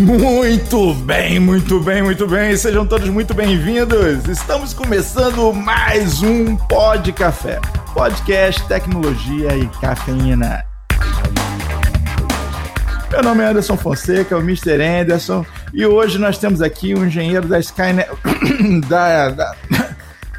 Muito bem, muito bem, muito bem. Sejam todos muito bem-vindos. Estamos começando mais um Pod Café. Podcast, tecnologia e cafeína. Meu nome é Anderson Fonseca, o Mr. Anderson, e hoje nós temos aqui um engenheiro da Skynet. da, da...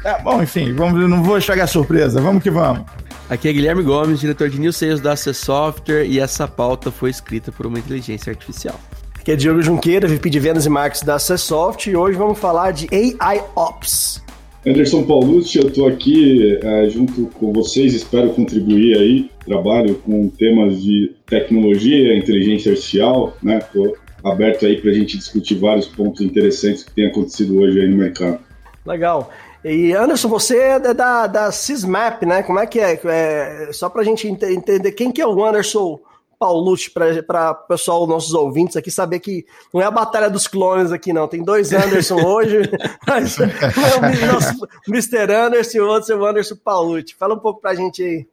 É, bom, enfim, vamos, não vou estragar surpresa, vamos que vamos. Aqui é Guilherme Gomes, diretor de New Sales da AC Software, e essa pauta foi escrita por uma inteligência artificial. Aqui é Diogo Junqueira, VP de Vendas e Marketing da Acessoft e hoje vamos falar de AI Ops. Anderson Paulucci, eu estou aqui é, junto com vocês, espero contribuir aí. Trabalho com temas de tecnologia, inteligência artificial, né? Estou aberto aí para a gente discutir vários pontos interessantes que têm acontecido hoje aí no mercado. Legal. E Anderson, você é da, da Sysmap, né? Como é que é? é só para a gente entender quem que é o Anderson Paulucci para o pessoal, nossos ouvintes aqui, saber que não é a batalha dos clones aqui, não. Tem dois Anderson hoje, mas é o nosso Mr. Anderson e o outro é o Anderson Paulucci. Fala um pouco para a gente aí.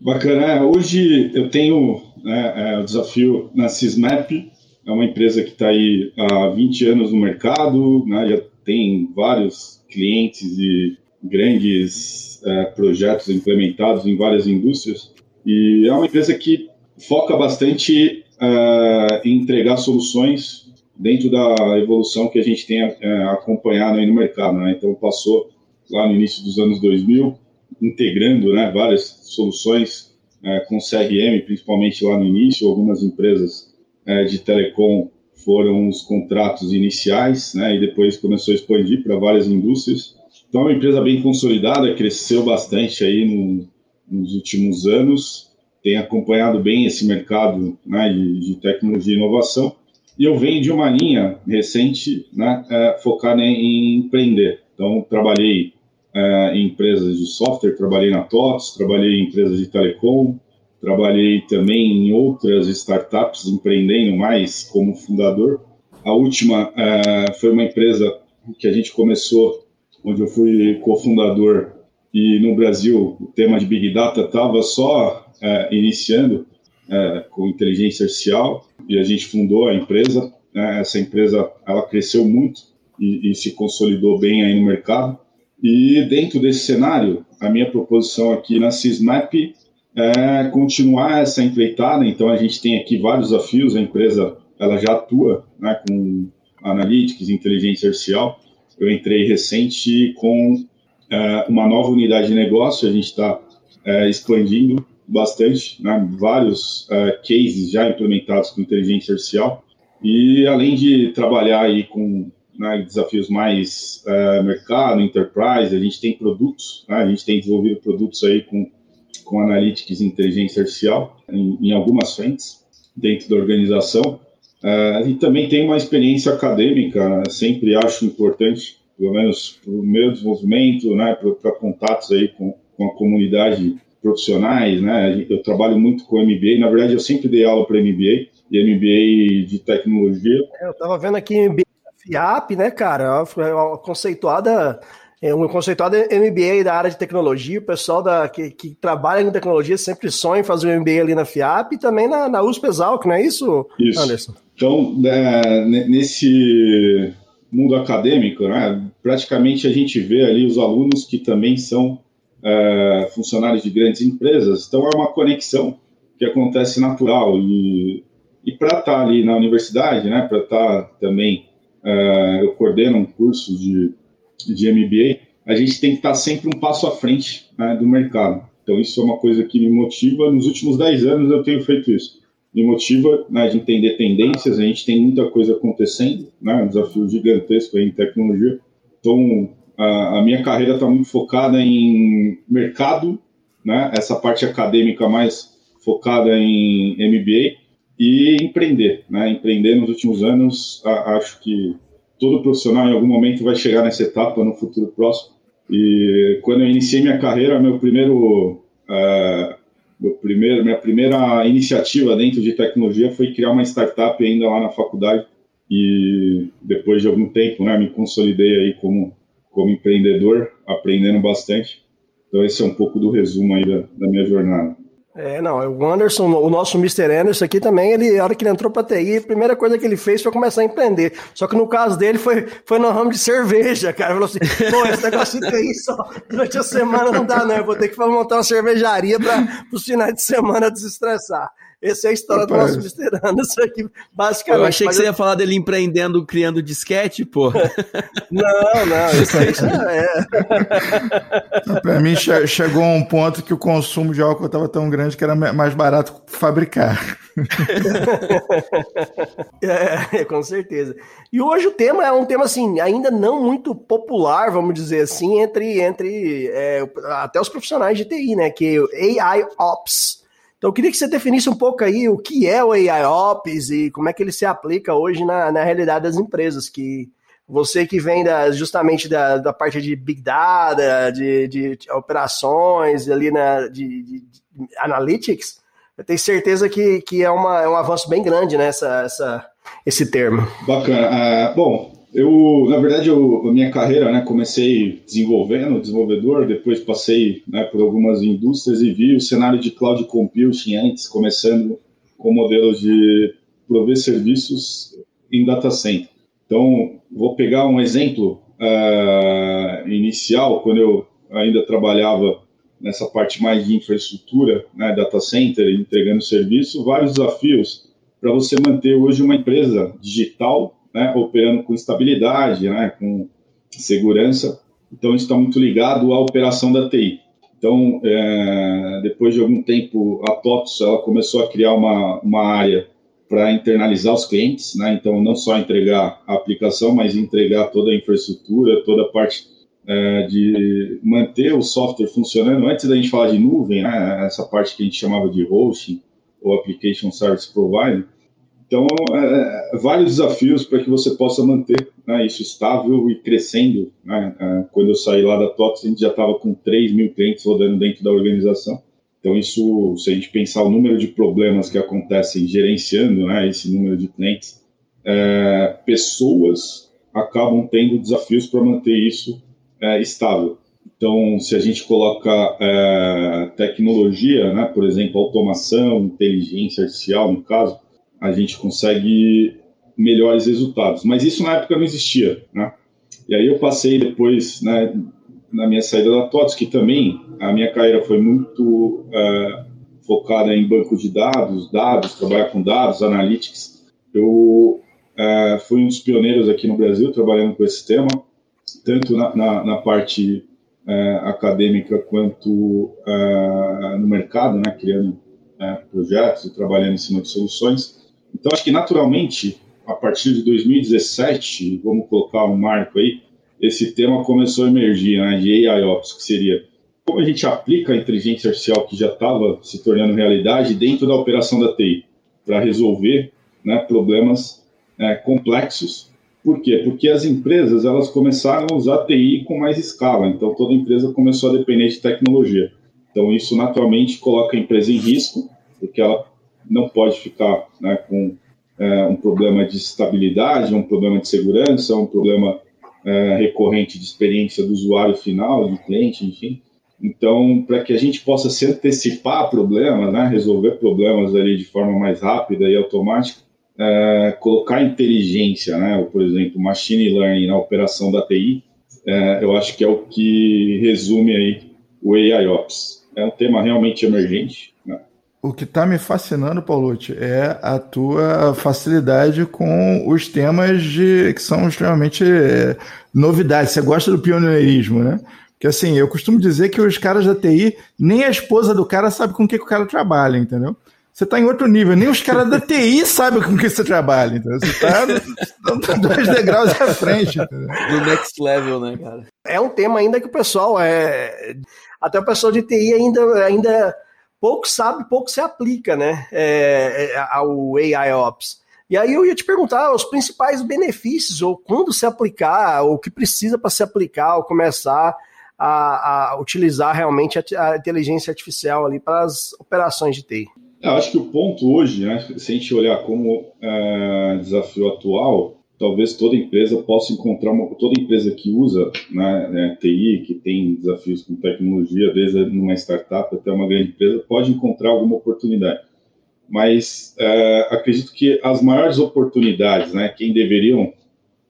Bacana. É, hoje eu tenho né, é, o desafio na Sysmap, é uma empresa que está aí há 20 anos no mercado, né, já tem vários clientes e grandes é, projetos implementados em várias indústrias. E é uma empresa que foca bastante uh, em entregar soluções dentro da evolução que a gente tem uh, acompanhado aí no mercado. Né? Então, passou lá no início dos anos 2000, integrando né, várias soluções uh, com CRM, principalmente lá no início, algumas empresas de telecom foram os contratos iniciais, né, e depois começou a expandir para várias indústrias. Então, é uma empresa bem consolidada, cresceu bastante aí no, nos últimos anos, tem acompanhado bem esse mercado né, de, de, tecnologia e inovação. E eu venho de uma linha recente né, é, focada em, empreender. Então, trabalhei é, em empresas de software, trabalhei na TOTS, trabalhei em empresas de telecom, trabalhei também em outras startups, empreendendo mais como fundador. A última é, foi uma empresa que a gente começou, onde eu fui cofundador, e no Brasil o tema de Big Data estava só é, iniciando é, com inteligência artificial e a gente fundou a empresa. Né? Essa empresa ela cresceu muito e, e, se consolidou bem aí no mercado. E dentro desse cenário, a minha proposição aqui na Sysmap é continuar essa empreitada. Então a gente tem aqui vários desafios. A empresa ela já atua né, com analytics, inteligência artificial. Eu entrei recente com é, uma nova unidade de negócio. A gente está expandindo bastante, né, vários uh, cases já implementados com inteligência artificial. E além de trabalhar aí com né, desafios mais uh, mercado, enterprise, a gente tem produtos, né, a gente tem desenvolvido produtos aí com, com analytics e inteligência artificial em, em algumas frentes dentro da organização. Uh, e também tem uma experiência acadêmica, né, sempre acho importante, pelo menos para o meu desenvolvimento, né, para contatos aí com, com a comunidade profissionais, né? Eu trabalho muito com MBA, na verdade eu sempre dei aula para MBA e MBA de tecnologia. É, eu estava vendo aqui MBA FIAP, né, cara? Uma conceituada é um conceituado MBA da área de tecnologia, o pessoal da, que, que trabalha com tecnologia sempre sonha em fazer um MBA ali na FIAP e também na, na USP Exalc, não é isso, isso. Anderson? Então, é, nesse mundo acadêmico, né, praticamente a gente vê ali os alunos que também são é, funcionários de grandes empresas. Então, é uma conexão que acontece natural. E, e para estar tá ali na universidade, né, para estar tá também, é, eu coordeno um curso de, de MBA, a gente tem que estar tá sempre um passo à frente né, do mercado. Então, isso é uma coisa que me motiva. Nos últimos 10 anos, eu tenho feito isso. Me motiva né, de entender tendências, a gente tem muita coisa acontecendo, né, um desafio gigantesco em tecnologia. Então, a, minha carreira está muito focada em mercado, né? Essa parte acadêmica mais focada em MBA e empreender, né? Empreender nos últimos anos, a, acho que todo profissional em algum momento vai chegar nessa etapa no futuro próximo. E quando eu iniciei minha carreira, meu primeiro, uh, meu primeiro, minha primeira iniciativa dentro de tecnologia foi criar uma startup ainda lá na faculdade. E depois de algum tempo, né, me consolidei aí como como empreendedor, aprendendo bastante. Então, esse é um pouco do resumo aí da, da minha jornada. É, não, o Anderson, o nosso Mr. Anderson aqui também, ele, a hora que ele entrou pra TI, a primeira coisa que ele fez foi começar a empreender. Só que no caso dele foi, foi no ramo de cerveja, cara. Ele falou assim, pô, esse negócio de TI só durante a semana não dá não, eu vou ter que montar uma cervejaria para os finais de semana desestressar. Essa é a história do nosso Mr. Anderson aqui, basicamente. Eu achei que você ia falar dele empreendendo, criando disquete, pô. não, não, isso aí já é. Para mim, che chegou um ponto que o consumo de álcool estava tão grande que era mais barato fabricar. é, com certeza. E hoje o tema é um tema assim, ainda não muito popular, vamos dizer assim, entre, entre é, até os profissionais de TI, né? Que é AI Ops. Então eu queria que você definisse um pouco aí o que é o AI Ops e como é que ele se aplica hoje na, na realidade das empresas, que você que vem da, justamente da, da parte de Big Data, de, de, de operações, ali na, de, de, de, Analytics, eu tenho certeza que, que é, uma, é um avanço bem grande nessa essa, esse termo. Bacana. Uh, bom, eu, na verdade, eu, a minha carreira, né, comecei desenvolvendo, desenvolvedor, depois passei né, por algumas indústrias e vi o cenário de cloud computing antes, começando com modelos de prover serviços em data center. Então, vou pegar um exemplo uh, inicial, quando eu ainda trabalhava nessa parte mais de infraestrutura, né, data center, entregando serviço, vários desafios para você manter hoje uma empresa digital né, operando com estabilidade, né, com segurança. Então, isso está muito ligado à operação da TI. Então, é, depois de algum tempo, a TOTS ela começou a criar uma, uma área para internalizar os clientes, né? então não só entregar a aplicação, mas entregar toda a infraestrutura, toda a parte é, de manter o software funcionando. Antes da gente falar de nuvem, né? essa parte que a gente chamava de hosting ou application service provider, então, é, é, vários desafios para que você possa manter né, isso estável e crescendo. Né? É, quando eu saí lá da TOTS, a gente já estava com 3 mil clientes rodando dentro da organização. Então, isso, se a gente pensar o número de problemas que acontecem gerenciando né, esse número de clientes, é, pessoas acabam tendo desafios para manter isso é, estável. Então, se a gente coloca é, tecnologia, né, por exemplo, automação, inteligência artificial, no caso, a gente consegue melhores resultados. Mas isso na época não existia, né? E aí eu passei depois, né, na minha saída da TOTS, que também a minha carreira foi muito uh, focada em banco de dados, dados, trabalhar com dados, analytics. Eu uh, fui um dos pioneiros aqui no Brasil trabalhando com esse tema, tanto na, na, na parte uh, acadêmica quanto no mercado, né, criando projetos e trabalhando em cima de soluções. Então, acho que naturalmente, a partir de 2017, vamos colocar um marco aí, esse tema começou a emergir, né, de AIOps, que seria como a gente aplica a inteligência artificial que já estava se tornando realidade dentro da operação da TI, para resolver né, problemas é, complexos. Por quê? Porque as empresas elas começaram a usar TI com mais escala, então toda empresa começou a depender de tecnologia. Então isso naturalmente coloca a empresa em risco, porque ela não pode ficar né, com é, um problema de estabilidade, um problema de segurança, um problema é, recorrente de experiência do usuário final, do cliente, enfim. Então, para que a gente possa se antecipar a problemas, né, resolver problemas ali de forma mais rápida e automática, é, colocar inteligência, né, ou, por exemplo, machine learning na operação da TI, é, eu acho que é o que resume aí o AIOps. É um tema realmente emergente, o que está me fascinando, Paulucci, é a tua facilidade com os temas de, que são extremamente é, novidades. Você gosta do pioneirismo, né? Porque assim, eu costumo dizer que os caras da TI, nem a esposa do cara sabe com que, que o cara trabalha, entendeu? Você está em outro nível, nem os caras da TI sabem com que você trabalha, entendeu? Você está dois degraus à frente. Entendeu? Do next level, né, cara? É um tema ainda que o pessoal é. Até o pessoal de TI ainda. ainda pouco sabe, pouco se aplica, né, é, é ao AI Ops. E aí eu ia te perguntar os principais benefícios, ou quando se aplicar, ou o que precisa para se aplicar, ou começar a, a utilizar realmente a, a, inteligência artificial ali para as operações de TI. Eu acho que o ponto hoje, né, se a gente olhar como é, desafio atual, talvez toda empresa possa encontrar uma, toda empresa que usa né, né, TI, que tem desafios com tecnologia, desde numa startup até uma grande empresa, pode encontrar alguma oportunidade. Mas é, acredito que as maiores oportunidades, né, quem deveriam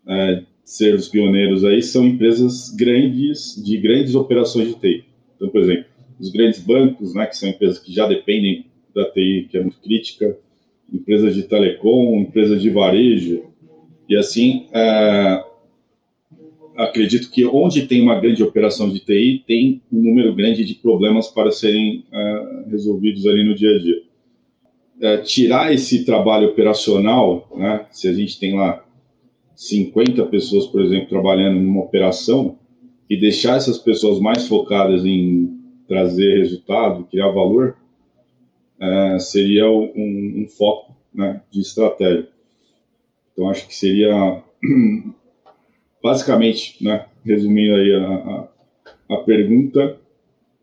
é, ser os pioneiros aí, são empresas grandes, de grandes operações de TI. Então, por exemplo, os grandes bancos, né, que são empresas que já dependem da TI, que é muito crítica, empresas de telecom, empresas de varejo, e assim, é, acredito que onde tem uma grande operação de TI, tem um número grande de problemas para serem é, resolvidos ali no dia a dia. É, tirar esse trabalho operacional, né, se a gente tem lá 50 pessoas, por exemplo, trabalhando numa operação, e deixar essas pessoas mais focadas em trazer resultado, criar valor, seria um, um foco né, de estratégia. Então, acho que seria, basicamente, né, resumindo aí a, a, a, pergunta,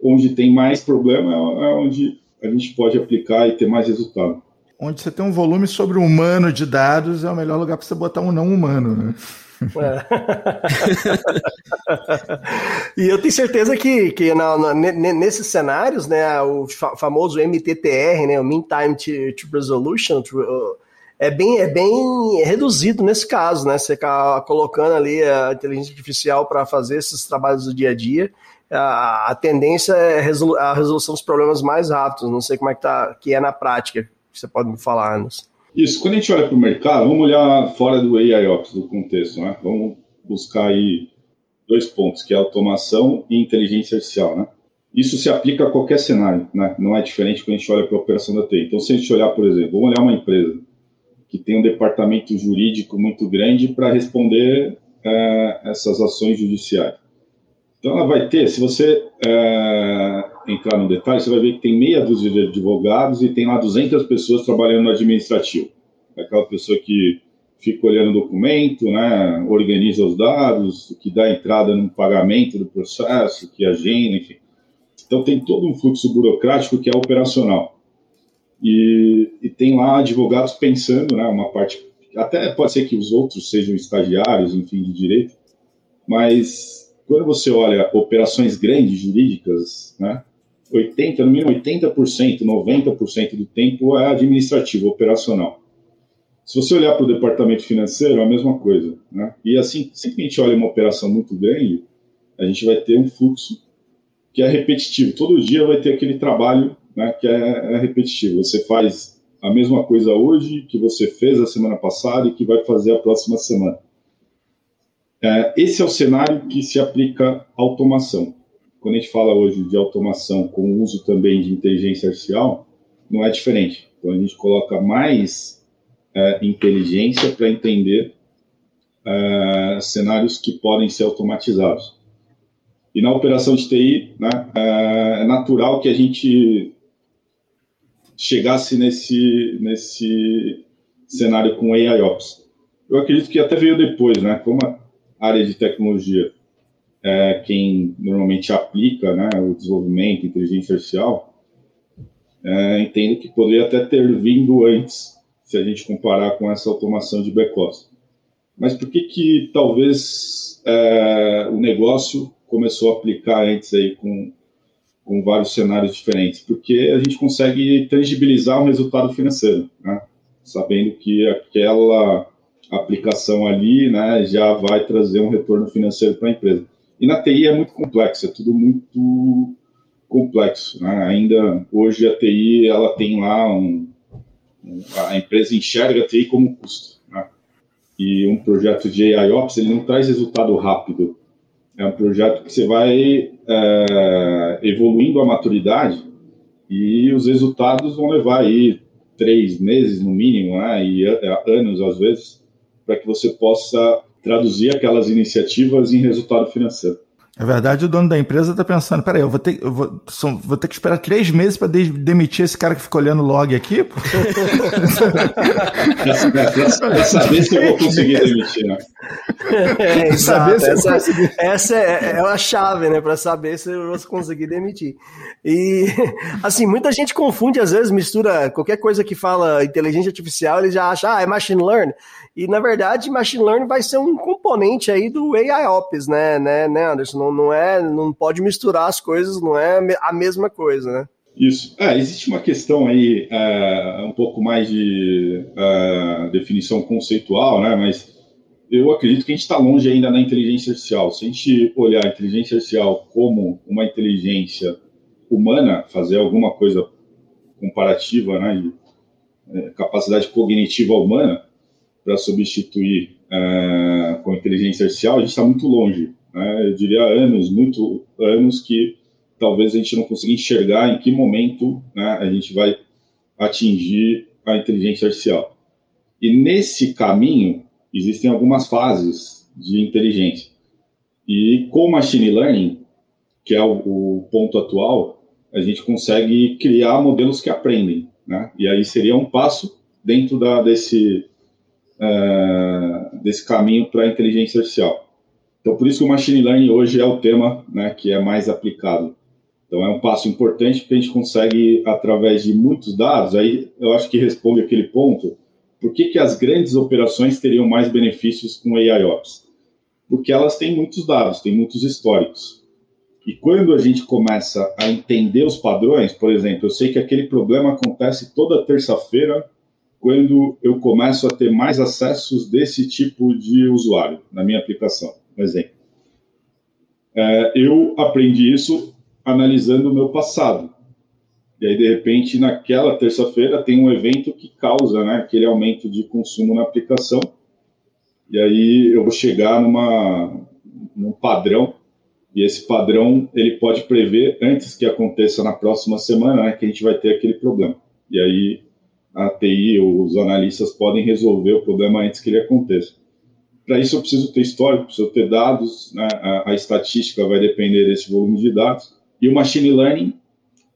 onde tem mais problema é onde a gente pode aplicar e ter mais resultado. Onde você tem um volume sobre humano de dados, é o melhor lugar para você botar um não humano, né? É. e eu tenho certeza que, que na, na, nesses cenários, né, o famoso MTTR, né, o Mean Time to, to Resolution, to, é bem, é bem reduzido nesse caso, né? Você tá colocando ali a inteligência artificial para fazer esses trabalhos do dia a dia. A, a tendência é a resolução dos problemas mais rápidos. Não sei como é que, tá, que é na prática. Você pode me falar, Anderson. Isso, quando a gente olha para o mercado, vamos olhar fora do AIOps, do contexto, né? Vamos buscar aí dois pontos, que é automação e inteligência artificial, né? Isso se aplica a qualquer cenário, né? Não é diferente quando a gente olha para a operação da TI. Então, se a gente olhar, por exemplo, vamos olhar uma empresa que tem um departamento jurídico muito grande para responder é, essas ações judiciais. Então, ela vai ter, se você é, entrar no detalhe, você vai ver que tem meia dúzia de advogados e tem lá 200 pessoas trabalhando no administrativo. Aquela pessoa que fica olhando o documento, né, organiza os dados, que dá entrada no pagamento do processo, que agenda, enfim. Então, tem todo um fluxo burocrático que é operacional. E, e, tem lá advogados pensando, né, uma parte, até pode ser que os outros sejam estagiários, enfim, de direito, mas quando você olha operações grandes jurídicas, né, 80, no mínimo 80%, 90% do tempo é administrativo, operacional. Se você olhar para o departamento financeiro, é a mesma coisa. Né? E assim, sempre que a gente olha uma operação muito grande, a gente vai ter um fluxo que é repetitivo. Todo dia vai ter aquele trabalho né, que é, é repetitivo. Você faz a mesma coisa hoje que você fez a semana passada e que vai fazer a próxima semana. É, esse é o cenário que se aplica automação. Quando a gente fala hoje de automação com uso também de inteligência artificial, não é diferente. Então a gente coloca mais é, inteligência para entender é, cenários que podem ser automatizados. E na operação de TI, né, é, é natural que a gente chegasse nesse, nesse cenário com AIOps. Eu acredito que até veio depois, né? Como a área de tecnologia é quem normalmente aplica né, o desenvolvimento, inteligência artificial, é, entendo que poderia até ter vindo antes, se a gente comparar com essa automação de back-office. Mas por que que talvez é, o negócio começou a aplicar antes aí com com vários cenários diferentes, porque a gente consegue tangibilizar um resultado financeiro, né? sabendo que aquela aplicação ali né, já vai trazer um retorno financeiro para a empresa. E na TI é muito complexo, é tudo muito complexo. Né? Ainda hoje a TI ela tem lá um, a empresa enxerga a TI como custo. Né? E um projeto de AIOps ele não traz resultado rápido, é um projeto que você vai é, evoluindo a maturidade e os resultados vão levar aí três meses no mínimo, né, e é, anos às vezes, para que você possa traduzir aquelas iniciativas em resultado financeiro. Na verdade, o dono da empresa está pensando: peraí, eu vou ter, eu vou, só, vou ter que esperar três meses para de, demitir esse cara que ficou olhando o log aqui? Para saber se eu vou conseguir demitir, né? É, saber se essa, essa é, é a chave, né? Para saber se eu vou conseguir demitir. E, assim, muita gente confunde, às vezes, mistura qualquer coisa que fala inteligência artificial, ele já acha, ah, é machine learning. E, na verdade, machine learning vai ser um componente aí do AIOps, né, né, né Anderson? Não, não, é, não pode misturar as coisas, não é a mesma coisa, né? Isso. É, existe uma questão aí, uh, um pouco mais de uh, definição conceitual, né, mas eu acredito que a gente está longe ainda na inteligência artificial. Se a gente olhar a inteligência artificial como uma inteligência humana, fazer alguma coisa comparativa, né, de, é, capacidade cognitiva humana, para substituir uh, com inteligência artificial, a gente está muito longe. Né? Eu diria anos, muito anos que talvez a gente não consiga enxergar em que momento né, a gente vai atingir a inteligência artificial. E nesse caminho existem algumas fases de inteligência. E com machine learning, que é o, o ponto atual, a gente consegue criar modelos que aprendem. Né? E aí seria um passo dentro da, desse, uh, desse caminho para a inteligência artificial. Então, por isso que o machine learning hoje é o tema né, que é mais aplicado. Então, é um passo importante porque a gente consegue, através de muitos dados, aí eu acho que responde aquele ponto, por que, que as grandes operações teriam mais benefícios com AIOps? Porque elas têm muitos dados, têm muitos históricos. E quando a gente começa a entender os padrões, por exemplo, eu sei que aquele problema acontece toda terça-feira quando eu começo a ter mais acessos desse tipo de usuário na minha aplicação. Um exemplo. É, eu aprendi isso analisando o meu passado. E aí, de repente, naquela terça-feira tem um evento que causa né, aquele aumento de consumo na aplicação. E aí eu vou chegar numa, num padrão, e esse padrão ele pode prever antes que aconteça na próxima semana né, que a gente vai ter aquele problema. E aí a TI, os analistas podem resolver o problema antes que ele aconteça. Para isso eu preciso ter histórico, preciso ter dados, né? a, a, estatística vai depender desse volume de dados, e o machine learning,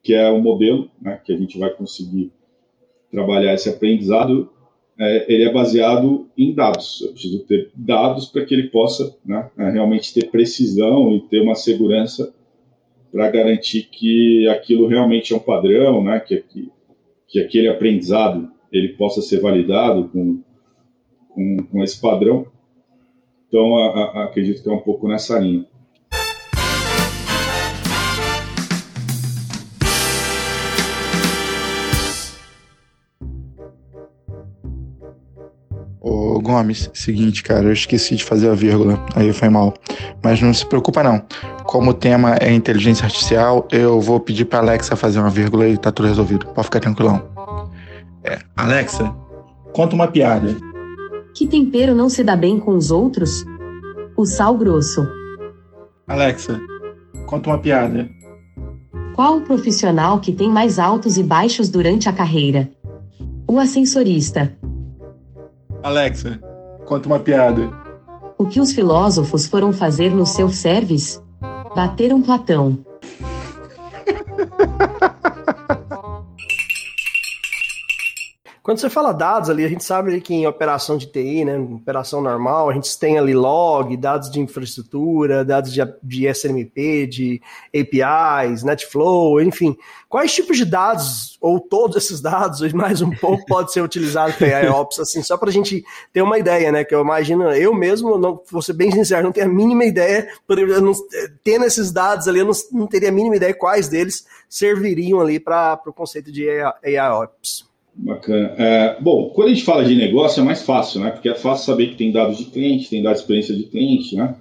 que é o modelo né, que a gente vai conseguir trabalhar esse aprendizado, é, ele é baseado em dados. Eu preciso ter dados para que ele possa né, é, realmente ter precisão e ter uma segurança para garantir que aquilo realmente é um padrão, né, que, que que aquele aprendizado ele possa ser validado com, com, com esse padrão. Então, a, a, acredito que é um pouco nessa linha. Ô Gomes, seguinte, cara, eu esqueci de fazer a vírgula, aí foi mal. Mas não se preocupa não. Como o tema é inteligência artificial, eu vou pedir pra Alexa fazer uma vírgula e tá tudo resolvido. Pode ficar tranquilão. É, Alexa, conta uma piada. Que tempero não se dá bem com os outros? O sal grosso. Alexa, conta uma piada. Qual o profissional que tem mais altos e baixos durante a carreira? O ascensorista. Alexa, conta uma piada. O que os filósofos foram fazer no seu service? Bateram Platão. Quando você fala dados ali, a gente sabe que em operação de TI, né, operação normal, a gente tem ali log, dados de infraestrutura, dados de, de SNMP, de APIs, NetFlow, enfim. Quais tipos de dados, ou todos esses dados, ou mais um pouco, pode ser utilizado para AIOps, assim, só para a gente ter uma ideia, né, que eu imagino, eu mesmo, não, vou ser bem sincero, não tenho a mínima ideia, não, tendo esses dados ali, eu não, não teria a mínima ideia quais deles serviriam ali para o conceito de AIOps. Bacana. É, bom, quando a gente fala de negócio é mais fácil, né? Porque é fácil saber que tem dados de cliente, tem dados de experiência de cliente, né?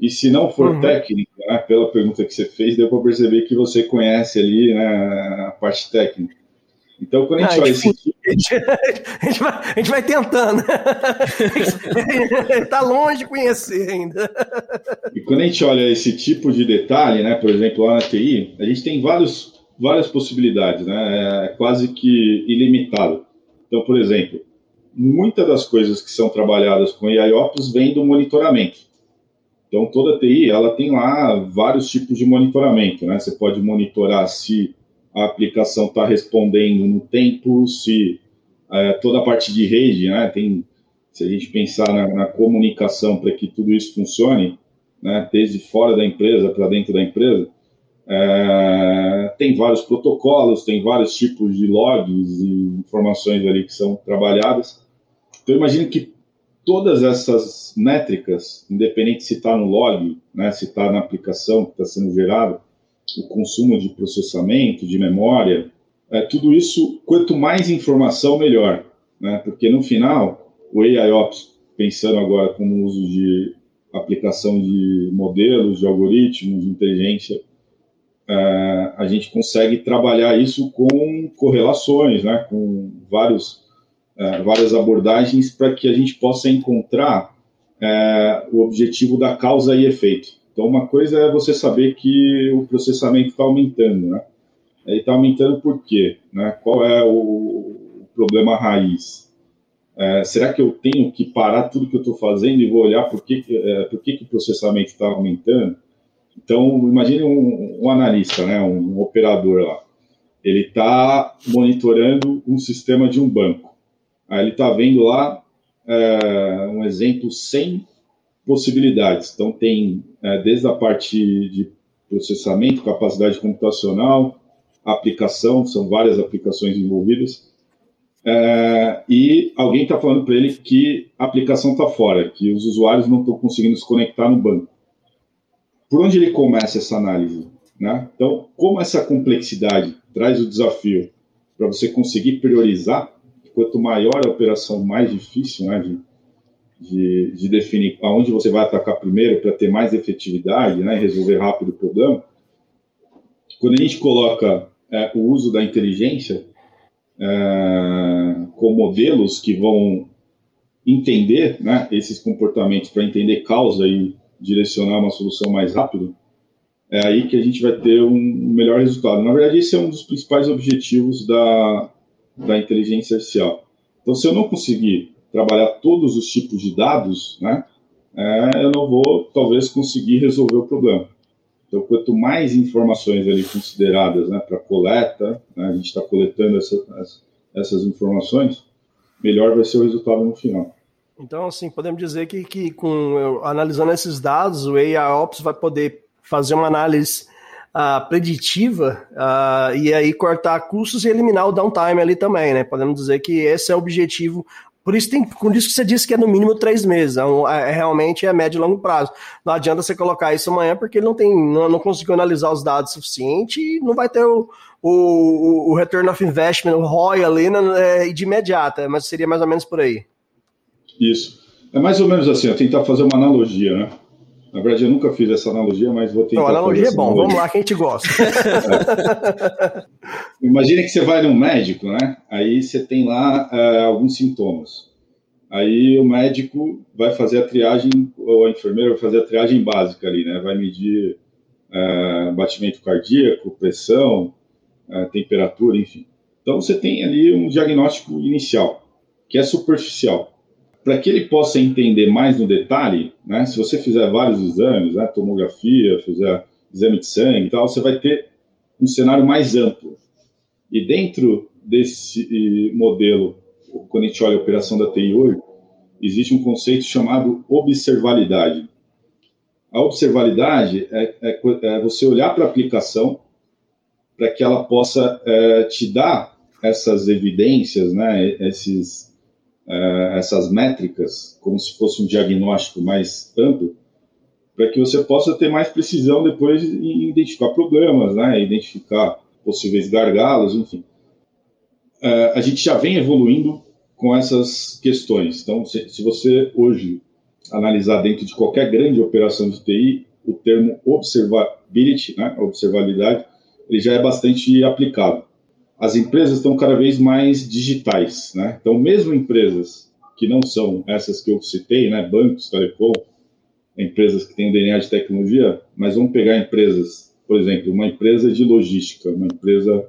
E se não for uhum. técnica, né, pela pergunta que você fez, deu para perceber que você conhece ali né, a parte técnica. Então, quando a gente ah, olha esse tipo... a, gente, a, gente vai, a gente vai tentando. Está longe de conhecer ainda. E quando a gente olha esse tipo de detalhe, né, por exemplo, lá na TI, a gente tem vários várias possibilidades, né? É quase que ilimitado. Então, por exemplo, muitas das coisas que são trabalhadas com AIOps vêm do monitoramento. Então, toda TI, ela tem lá vários tipos de monitoramento, né? Você pode monitorar se a aplicação está respondendo no tempo, se é, toda a parte de rede, né? Tem, se a gente pensar na, na comunicação para que tudo isso funcione, né? Desde fora da empresa para dentro da empresa, é, tem vários protocolos, tem vários tipos de logs e informações ali que são trabalhadas. Então, imagine que todas essas métricas, independente se está no log, né, se está na aplicação que está sendo gerada, o consumo de processamento, de memória, é, tudo isso, quanto mais informação, melhor. Né? Porque no final, o AIOps, pensando agora como uso de aplicação de modelos, de algoritmos, de inteligência, a gente consegue trabalhar isso com correlações, né? com vários é, várias abordagens para que a gente possa encontrar é, o objetivo da causa e efeito. Então, uma coisa é você saber que o processamento está aumentando, né? Ele está aumentando por quê? Né? Qual é o, problema raiz? É, será que eu tenho que parar tudo que eu estou fazendo e vou olhar por que, é, por que, que o processamento está aumentando? Então, imagine um, um analista, né? um, operador lá. Ele está monitorando um sistema de um banco. Aí ele está vendo lá é, um exemplo sem possibilidades. Então, tem é, desde a parte de processamento, capacidade computacional, aplicação, são várias aplicações envolvidas. É, e alguém está falando para ele que a aplicação está fora, que os usuários não estão conseguindo se conectar no banco. Por onde ele começa essa análise? Né? Então, como essa complexidade traz o desafio para você conseguir priorizar quanto maior a operação, mais difícil né, de, de, de definir aonde você vai atacar primeiro para ter mais efetividade né, e resolver rápido o problema. Quando a gente coloca é, o uso da inteligência é, com modelos que vão entender né, esses comportamentos para entender causa e direcionar uma solução mais rápido, é aí que a gente vai ter um melhor resultado. Na verdade, esse é um dos principais objetivos da, da inteligência artificial. Então, se eu não conseguir trabalhar todos os tipos de dados, né, é, eu não vou, talvez, conseguir resolver o problema. Então, quanto mais informações ali consideradas né, para coleta, né, a gente está coletando essa, essas informações, melhor vai ser o resultado no final. Então, assim, podemos dizer que, que com analisando esses dados, o AIOps vai poder fazer uma análise uh, preditiva uh, e aí cortar custos e eliminar o downtime ali também, né? Podemos dizer que esse é o objetivo. Por isso, tem, por isso que você disse que é no mínimo três meses, é, é, realmente é médio e longo prazo. Não adianta você colocar isso amanhã porque ele não tem, não, não conseguiu analisar os dados suficiente e não vai ter o, o, o return of investment, o ROI ali né, de imediata, mas seria mais ou menos por aí. Isso. É mais ou menos assim, eu tentar fazer uma analogia, né? Na verdade, eu nunca fiz essa analogia, mas vou tentar. Não, analogia é bom, analogia. vamos lá que a gente gosta. é. Imagina que você vai num médico, né? Aí você tem lá uh, alguns sintomas. Aí o médico vai fazer a triagem, ou a enfermeira vai fazer a triagem básica ali, né? Vai medir uh, batimento cardíaco, pressão, uh, temperatura, enfim. Então você tem ali um diagnóstico inicial, que é superficial para que ele possa entender mais no detalhe, né, se você fizer vários exames, né, tomografia, fizer exame de sangue e tal, você vai ter um cenário mais amplo. E dentro desse modelo, quando a gente olha a operação da TI hoje, existe um conceito chamado observalidade. A observalidade é, é, é você olhar para a aplicação para que ela possa é, te dar essas evidências, né, esses uh, essas métricas como se fosse um diagnóstico mais amplo, para que você possa ter mais precisão depois em identificar problemas, né? identificar possíveis gargalos, enfim. Uh, a gente já vem evoluindo com essas questões. Então, se, se você hoje analisar dentro de qualquer grande operação de TI, o termo observability, né, observabilidade, ele já é bastante aplicado as empresas estão cada vez mais digitais, né? Então, mesmo empresas que não são essas que eu citei, né, bancos, telecom, empresas que têm DNA de tecnologia, mas vamos pegar empresas, por exemplo, uma empresa de logística, uma empresa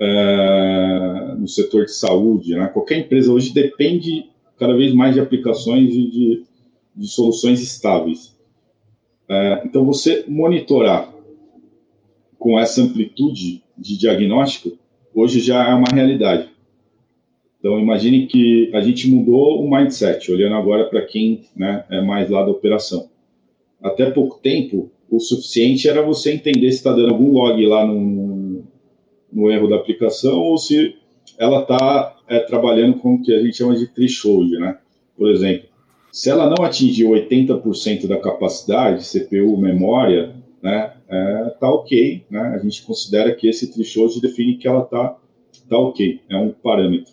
é, no setor de saúde, né? Qualquer empresa hoje depende cada vez mais de aplicações e de, de soluções estáveis. É, então, você monitorar com essa amplitude de diagnóstico, hoje já é uma realidade. Então, imagine que a gente mudou o mindset, olhando agora para quem né, é mais lá da operação. Até pouco tempo, o suficiente era você entender se está dando algum log lá no, no erro da aplicação ou se ela está é, trabalhando com o que a gente chama de threshold, né? Por exemplo, se ela não atingiu 80% da capacidade, CPU, memória, né, é, tá ok, né? A gente considera que esse threshold define que ela tá, tá ok, é um parâmetro.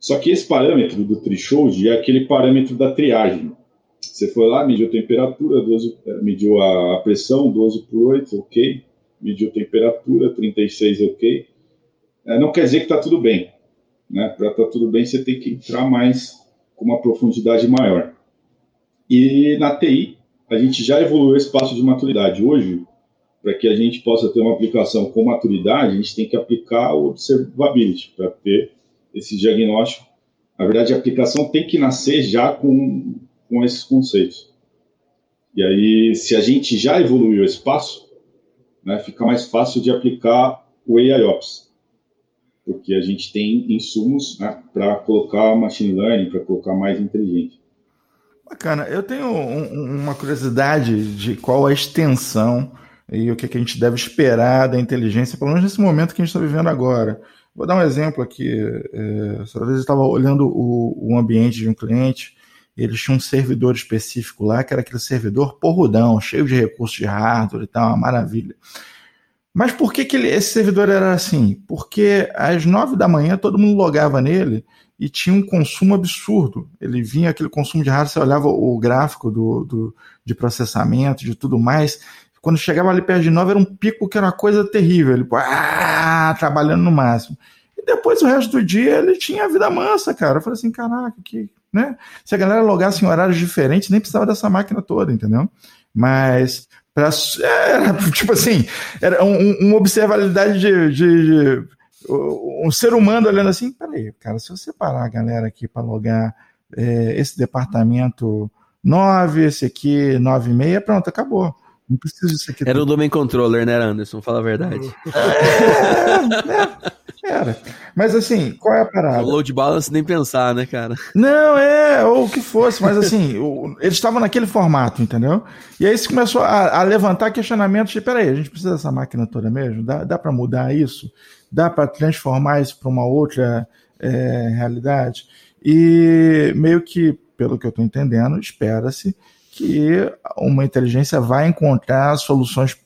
Só que esse parâmetro do threshold é aquele parâmetro da triagem. Você foi lá, mediu a temperatura, 12, é, mediu a pressão, 12 por 8, ok. Mediu a temperatura, 36, ok. É, não quer dizer que está tudo bem. Né? Para tá tudo bem, você tem que entrar mais com uma profundidade maior. E na TI, a gente já evoluiu esse passo de maturidade. Hoje, para que a gente possa ter uma aplicação com maturidade, a gente tem que aplicar o observability para ter esse diagnóstico. Na verdade, a aplicação tem que nascer já com, com esses conceitos. E aí, se a gente já evoluiu esse passo, né, fica mais fácil de aplicar o AIOps porque a gente tem insumos né, para colocar machine learning, para colocar mais inteligente. Bacana. Eu tenho um, uma curiosidade de qual a extensão e o que, que, a gente deve esperar da inteligência, pelo menos nesse momento que a gente está vivendo agora. Vou dar um exemplo aqui. É, outra vez eu estava olhando o, o ambiente de um cliente, eles tinham um servidor específico lá, que era aquele servidor porrudão, cheio de recursos de hardware e tal, uma maravilha. Mas por que, que ele, esse servidor era assim? Porque às nove da manhã todo mundo logava nele e tinha um consumo absurdo. Ele vinha aquele consumo de hardware, você olhava o gráfico do, do, de processamento, de tudo mais. Quando chegava ali perto de nove, era um pico que era uma coisa terrível. Ele ah, trabalhando no máximo. E depois o resto do dia ele tinha a vida mansa, cara. Eu falei assim, caraca, que. Né? Se a galera logasse em horários diferentes, nem precisava dessa máquina toda, entendeu? Mas Pra, era, tipo assim, era um, uma observabilidade de, de, de, um ser humano olhando assim, peraí, cara, se eu separar a galera aqui para logar é, esse departamento 9, esse aqui 9 e meia, pronto, acabou. Não preciso disso aqui. Era o domain controller, né, Anderson? Fala a verdade. É, é, era. Mas assim, qual é a parada? O load balance nem pensar, né, cara? Não, é, ou o que fosse, mas assim, o, eles estavam naquele formato, entendeu? E aí você começou a, a, levantar questionamentos de, peraí, a gente precisa dessa máquina toda mesmo? Dá, dá para mudar isso? Dá para transformar isso para uma outra é, realidade? E meio que, pelo que eu estou entendendo, espera-se que uma inteligência vai encontrar soluções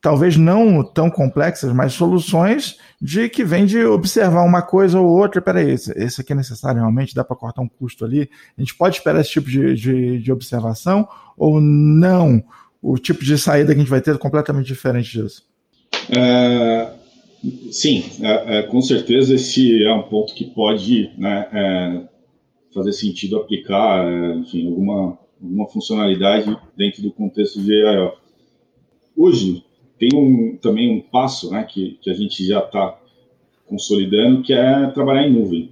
talvez não tão complexas, mas soluções de que vem de observar uma coisa ou outra. Peraí, esse, esse aqui é necessário realmente? Dá para cortar um custo ali? A gente pode esperar esse tipo de, de, de, observação ou não? O tipo de saída que a gente vai ter é completamente diferente disso. É, sim, é, é, com certeza esse é um ponto que pode né, é, fazer sentido aplicar, é, enfim, alguma, alguma funcionalidade dentro do contexto de AI. Hoje, tem um, também um passo né, que, que a gente já está consolidando, que é trabalhar em nuvem.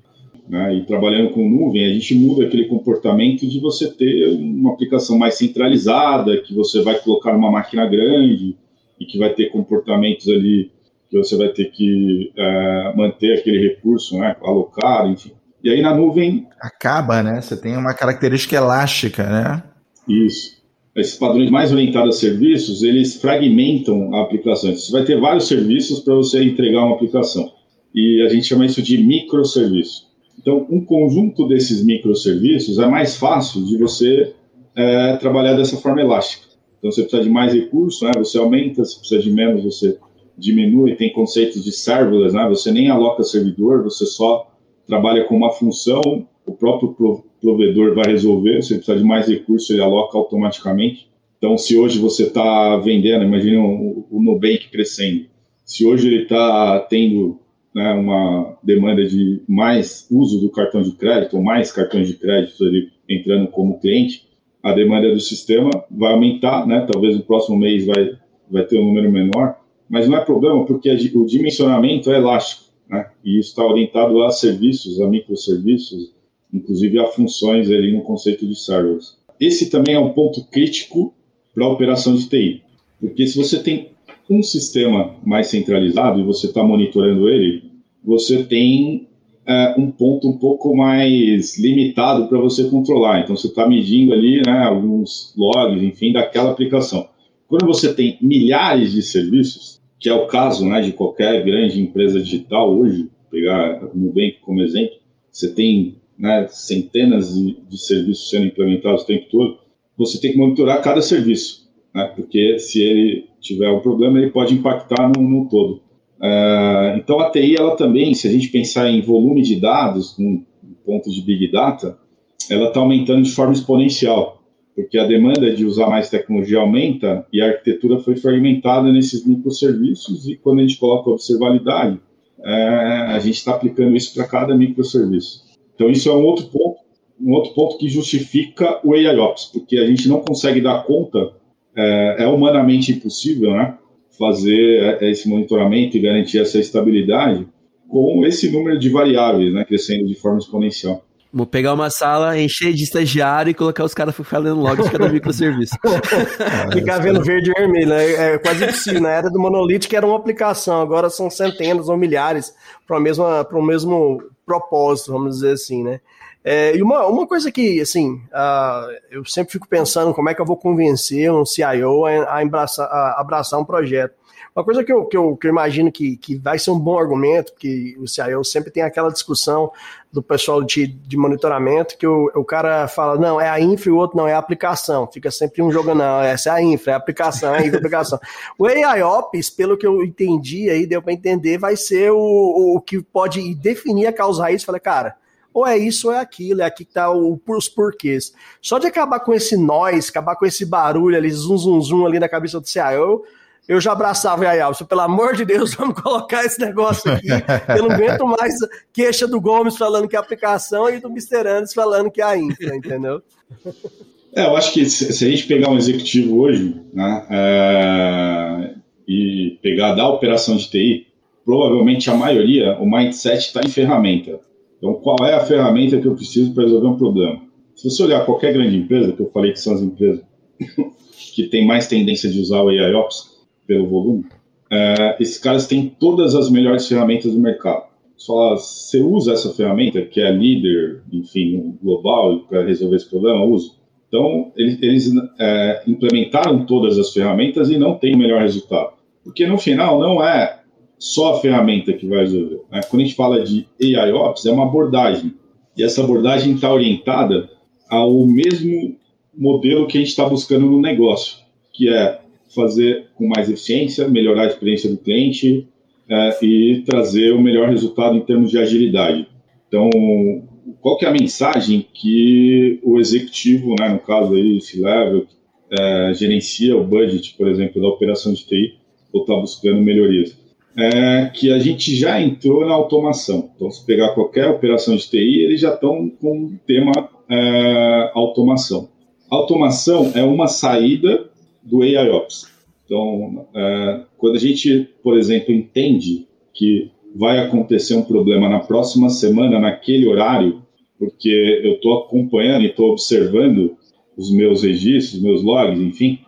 Né? E trabalhando com nuvem, a gente muda aquele comportamento de você ter uma aplicação mais centralizada, que você vai colocar numa máquina grande e que vai ter comportamentos ali que você vai ter que é, manter aquele recurso né, alocado, enfim. E aí na nuvem. Acaba, né? Você tem uma característica elástica, né? Isso esses padrões mais orientados a serviços, eles fragmentam a aplicação. Você vai ter vários serviços para você entregar uma aplicação. E a gente chama isso de microserviço. Então, um conjunto desses microserviços é mais fácil de você é, trabalhar dessa forma elástica. Então, você precisa de mais recursos, né? você aumenta, se precisa de menos, você diminui. Tem conceitos de serverless, né? você nem aloca servidor, você só trabalha com uma função, o próprio provedor vai resolver, se ele precisar de mais recursos, ele aloca automaticamente. Então, se hoje você está vendendo, imagine o, o Nubank crescendo, se hoje ele está tendo né, uma demanda de mais uso do cartão de crédito, ou mais cartões de crédito ele entrando como cliente, a demanda do sistema vai aumentar, né? talvez no próximo mês vai, vai ter um número menor, mas não é problema porque o dimensionamento é elástico, né? e está orientado a serviços, a microserviços, inclusive há funções ali no conceito de servers. Esse também é um ponto crítico para a operação de TI. Porque se você tem um sistema mais centralizado e você está monitorando ele, você tem é, um ponto um pouco mais limitado para você controlar. Então, você está medindo ali né, alguns logs, enfim, daquela aplicação. Quando você tem milhares de serviços, que é o caso né, de qualquer grande empresa digital hoje, pegar o Nubank como exemplo, você tem né, centenas de, de, serviços sendo implementados o tempo todo, você tem que monitorar cada serviço, né, porque se ele tiver um problema, ele pode impactar no, no todo. Uh, então, a TI, ela também, se a gente pensar em volume de dados, um ponto de Big Data, ela está aumentando de forma exponencial, porque a demanda de usar mais tecnologia aumenta e a arquitetura foi fragmentada nesses microserviços, e quando a gente coloca observabilidade, é, a gente está aplicando isso para cada microserviço. Então, isso é um outro ponto, um outro ponto que justifica o AIOps, porque a gente não consegue dar conta, é, é humanamente impossível, né? Fazer é, esse monitoramento e garantir essa estabilidade com esse número de variáveis, né? Crescendo de forma exponencial. Vou pegar uma sala, encher de estagiário e colocar os caras falando logo de cada microserviço. Ficar vendo verde e vermelho, né? é quase impossível. Na era do monolítico era uma aplicação, agora são centenas ou milhares para o mesmo propósito, vamos dizer assim, né? É, e uma, uma coisa que, assim, uh, eu sempre fico pensando como é que eu vou convencer um CIO a, a, abraçar, a abraçar um projeto. Uma coisa que eu, que eu, que eu imagino que, que vai ser um bom argumento, porque o CIO sempre tem aquela discussão do pessoal de, de monitoramento, que o, o cara fala, não, é a infra e o outro não, é a aplicação. Fica sempre um jogando, não, essa é a infra, é a aplicação, é a infra, é a aplicação. o AIOps, pelo que eu entendi aí, deu para entender, vai ser o, o, que pode definir a causa raiz. Falei, cara, ou é isso ou é aquilo, é aqui que tá o, os porquês. Só de acabar com esse nós, acabar com esse barulho ali, zum, zum, zum ali na cabeça do CIO, eu já abraçava o Yayalson. Pelo amor de Deus, vamos colocar esse negócio aqui. Eu não aguento mais queixa do Gomes falando que é aplicação e do Mr. Anderson falando que é a infra, entendeu? É, eu acho que se a gente pegar um executivo hoje né, é, e pegar da operação de TI, provavelmente a maioria, o mindset está em ferramenta. Então, qual é a ferramenta que eu preciso para resolver um problema? Se você olhar qualquer grande empresa, que eu falei que são as empresas que têm mais tendência de usar o AIOps, pelo volume, é, esses caras têm todas as melhores ferramentas do mercado. Só você usa essa ferramenta, que é líder, enfim, global, para resolver esse problema, uso. Então, eles, eles é, implementaram todas as ferramentas e não tem o melhor resultado. Porque no final, não é só a ferramenta que vai resolver. Né? Quando a gente fala de AIOps, é uma abordagem. E essa abordagem está orientada ao mesmo modelo que a gente está buscando no negócio, que é fazer com mais eficiência, melhorar a experiência do cliente é, e trazer o melhor resultado em termos de agilidade. Então, qual que é a mensagem que o executivo, né, no caso aí, esse level, é, gerencia o budget, por exemplo, da operação de TI, ou está buscando melhorias? É que a gente já entrou na automação. Então, se pegar qualquer operação de TI, eles já estão com o tema é, automação. Automação é uma saída do AIOps. Então, é, quando a gente, por exemplo, entende que vai acontecer um problema na próxima semana, naquele horário, porque eu estou acompanhando e estou observando os meus registros, meus logs, enfim,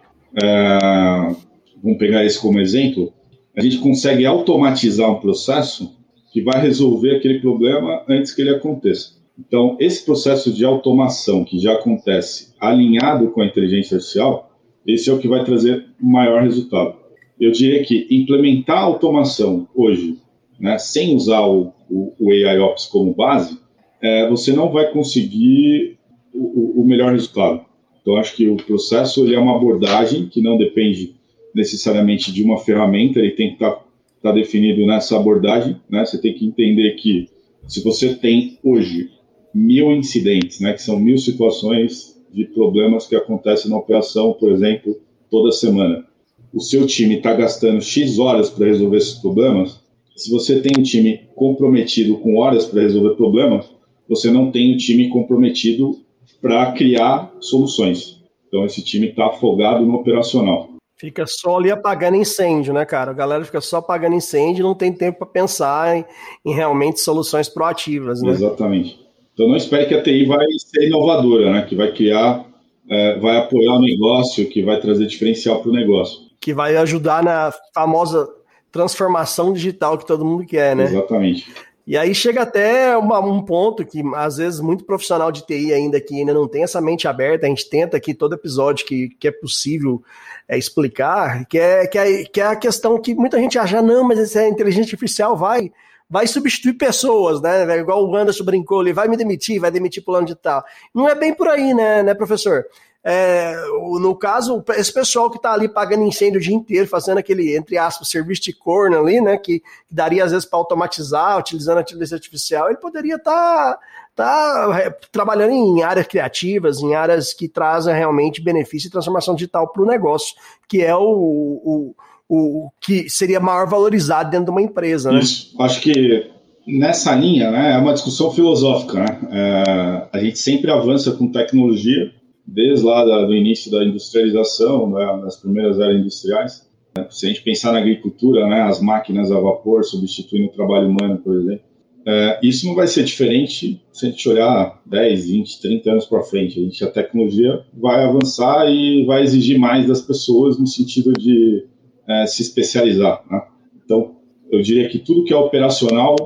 é, vamos pegar esse como exemplo, a gente consegue automatizar um processo que vai resolver aquele problema antes que ele aconteça. Então, esse processo de automação que já acontece alinhado com a inteligência artificial, esse é o que vai trazer maior resultado. Eu diria que implementar automação hoje, né, sem usar o, o, o AIOps como base, é, você não vai conseguir o, o, melhor resultado. Então, acho que o processo ele é uma abordagem que não depende necessariamente de uma ferramenta, ele tem que estar tá, tá definido nessa abordagem. Né? Você tem que entender que se você tem hoje mil incidentes, né, que são mil situações de problemas que acontecem na operação, por exemplo, toda semana. O seu time está gastando X horas para resolver esses problemas. Se você tem um time comprometido com horas para resolver problemas, você não tem um time comprometido para criar soluções. Então, esse time está afogado no operacional. Fica só ali apagando incêndio, né, cara? A galera fica só apagando incêndio e não tem tempo para pensar em, em, realmente soluções proativas, né? Exatamente. Então não espere que a TI vai ser inovadora, né? Que vai criar é, vai apoiar o negócio, que vai trazer diferencial para o negócio. Que vai ajudar na famosa transformação digital que todo mundo quer, né? Exatamente. E aí chega até uma, um ponto que, às vezes, muito profissional de TI ainda que ainda não tem essa mente aberta, a gente tenta aqui todo episódio que, que é possível é, explicar, que é, que, é, que é a questão que muita gente acha, não, mas essa inteligência artificial vai vai substituir pessoas, né? Igual o Anderson brincou ali, vai me demitir, vai demitir plano de tal. Não é bem por aí, né, né professor? É, no caso, esse pessoal que está ali pagando incêndio o dia inteiro, fazendo aquele, entre aspas, serviço de corno ali, né? Que, daria às vezes para automatizar, utilizando a inteligência artificial, ele poderia estar tá, tá, é, trabalhando em áreas criativas, em áreas que trazem realmente benefício e transformação digital para o negócio, que é o, o, o que seria maior valorizado dentro de uma empresa. Né? Isso, acho que nessa linha né, é uma discussão filosófica. Né? É, a gente sempre avança com tecnologia desde lá da, do início da industrialização, né, das primeiras eras industriais. Né? Se a gente pensar na agricultura, né, as máquinas a vapor substituindo o trabalho humano, por exemplo, é, isso não vai ser diferente se a gente olhar 10, 20, 30 anos para frente. A, gente, a tecnologia vai avançar e vai exigir mais das pessoas no sentido de é, se especializar. Né? Então, eu diria que tudo que é operacional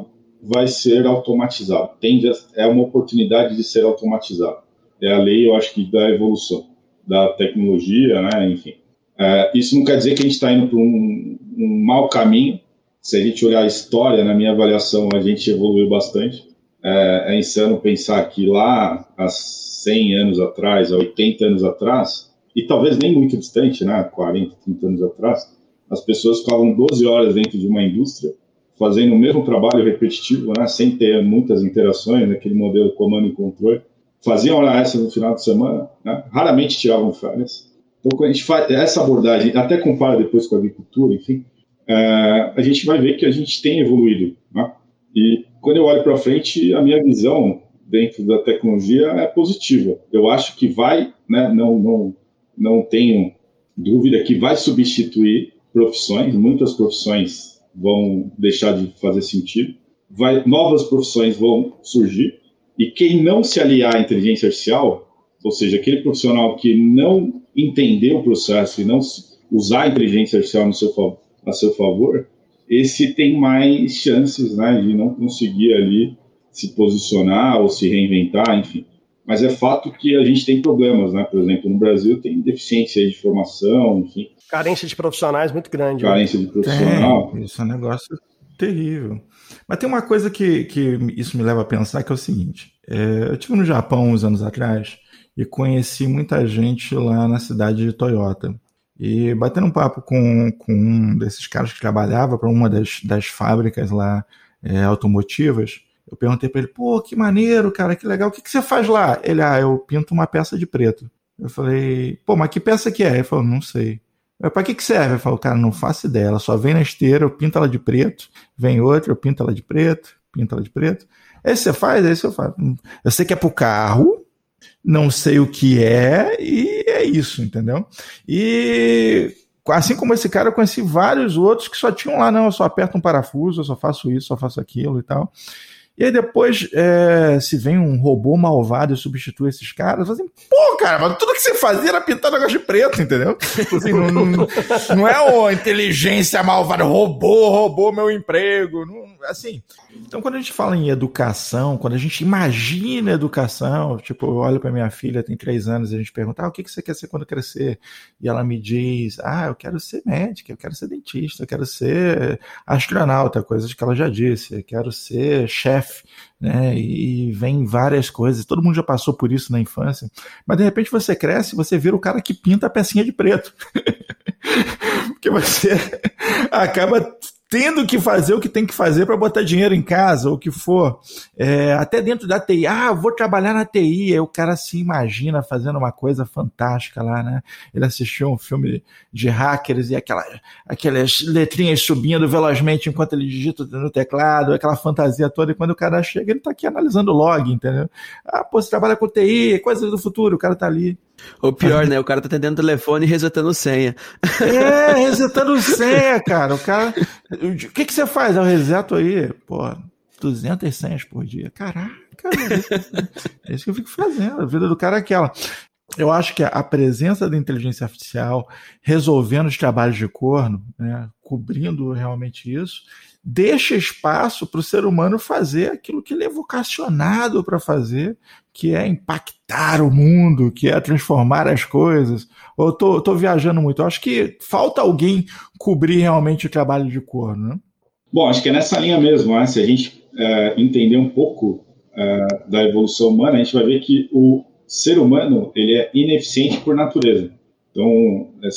vai ser automatizado. Tende a, é uma oportunidade de ser automatizado é a lei, eu acho que da evolução da tecnologia, né? Enfim, é, isso não quer dizer que a gente está indo para um, um mau caminho. Se a gente olhar a história, na minha avaliação, a gente evoluiu bastante. É, é insano pensar que lá, há 100 anos atrás, há 80 anos atrás, e talvez nem muito distante, né? 40, 30 anos atrás, as pessoas ficavam 12 horas dentro de uma indústria fazendo o mesmo trabalho repetitivo, né, sem ter muitas interações, naquele modelo comando e controle faziam hora extra no final de semana, né? raramente tiravam férias. Então, quando a gente faz essa abordagem, até compara depois com a agricultura, enfim, é, a gente vai ver que a gente tem evoluído. Né? E quando eu olho para frente, a minha visão dentro da tecnologia é positiva. Eu acho que vai, né, não, não, não tenho dúvida que vai substituir profissões, muitas profissões vão deixar de fazer sentido, vai, novas profissões vão surgir, e quem não se aliar à inteligência artificial, ou seja, aquele profissional que não entender o processo e não usar a inteligência artificial no seu, a seu favor, esse tem mais chances né, de não conseguir ali se posicionar ou se reinventar, enfim. Mas é fato que a gente tem problemas, né? Por exemplo, no Brasil tem deficiência de formação, enfim. Carência de profissionais muito grande. Né? Carência né? de profissional. É, isso é um negócio terrível. Mas tem uma coisa que, que isso me leva a pensar que é o seguinte: é, eu estive no Japão uns anos atrás e conheci muita gente lá na cidade de Toyota. E batendo um papo com, com um desses caras que trabalhava para uma das, das fábricas lá é, automotivas, eu perguntei para ele: pô, que maneiro, cara, que legal, o que, que você faz lá? Ele, ah, eu pinto uma peça de preto. Eu falei: pô, mas que peça que é? Ele falou: não sei. Para que, que serve? Eu falo, cara, não faço ideia. Ela só vem na esteira, eu pinto ela de preto, vem outra, eu pinto ela de preto, pinto ela de preto. Esse você faz, esse eu faço. Eu sei que é pro carro, não sei o que é, e é isso, entendeu? E assim como esse cara, eu conheci vários outros que só tinham lá, não, eu só aperto um parafuso, eu só faço isso, só faço aquilo e tal. E aí depois, é, se vem um robô malvado e substitui esses caras, assim, pô, cara, mas tudo que você fazia era pintar negócio de preto, entendeu? Assim, não, não, não, é o inteligência malvada, robô, roubou meu emprego. Não, assim, então quando a gente fala em educação, quando a gente imagina educação, tipo, eu olho para minha filha, tem três anos, e a gente pergunta, ah, o que você quer ser quando crescer? E ela me diz, ah, eu quero ser médica, eu quero ser dentista, eu quero ser astronauta, coisas que ela já disse, eu quero ser chefe né? E vem várias coisas. Todo mundo já passou por isso na infância. Mas de repente você cresce, você vira o cara que pinta a pecinha de preto. Porque você acaba tendo que fazer o que tem que fazer para botar dinheiro em casa, ou o que for. É, até dentro da TI, ah, vou trabalhar na TI, aí o cara se imagina fazendo uma coisa fantástica lá, né? Ele assistiu um filme de hackers e aquela, aquelas letrinhas subindo velozmente enquanto ele digita no teclado, aquela fantasia toda, e quando o cara chega, ele tá aqui analisando o log, entendeu? Ah, pô, você trabalha com TI, coisa do futuro, o cara tá ali. Ou pior, né? O cara tá atendendo o telefone e resetando senha. É, resetando senha, cara. O cara. O que, que você faz? Eu reseto aí, pô, 200 senhas por dia. Caraca, é isso que eu fico fazendo. A vida do cara é aquela. eu acho que a presença da inteligência artificial resolvendo os trabalhos de corno, né, cobrindo realmente isso, deixa espaço para o ser humano fazer aquilo que ele é vocacionado para fazer, que é impactar o mundo, que é transformar as coisas. Eu tô, tô viajando muito. Eu acho que falta alguém cobrir realmente o trabalho de corno. Né? Bom, acho que é nessa linha mesmo. Né? Se a gente é, entender um pouco é, da evolução humana, a gente vai ver que o ser humano ele é ineficiente por natureza. Então, é,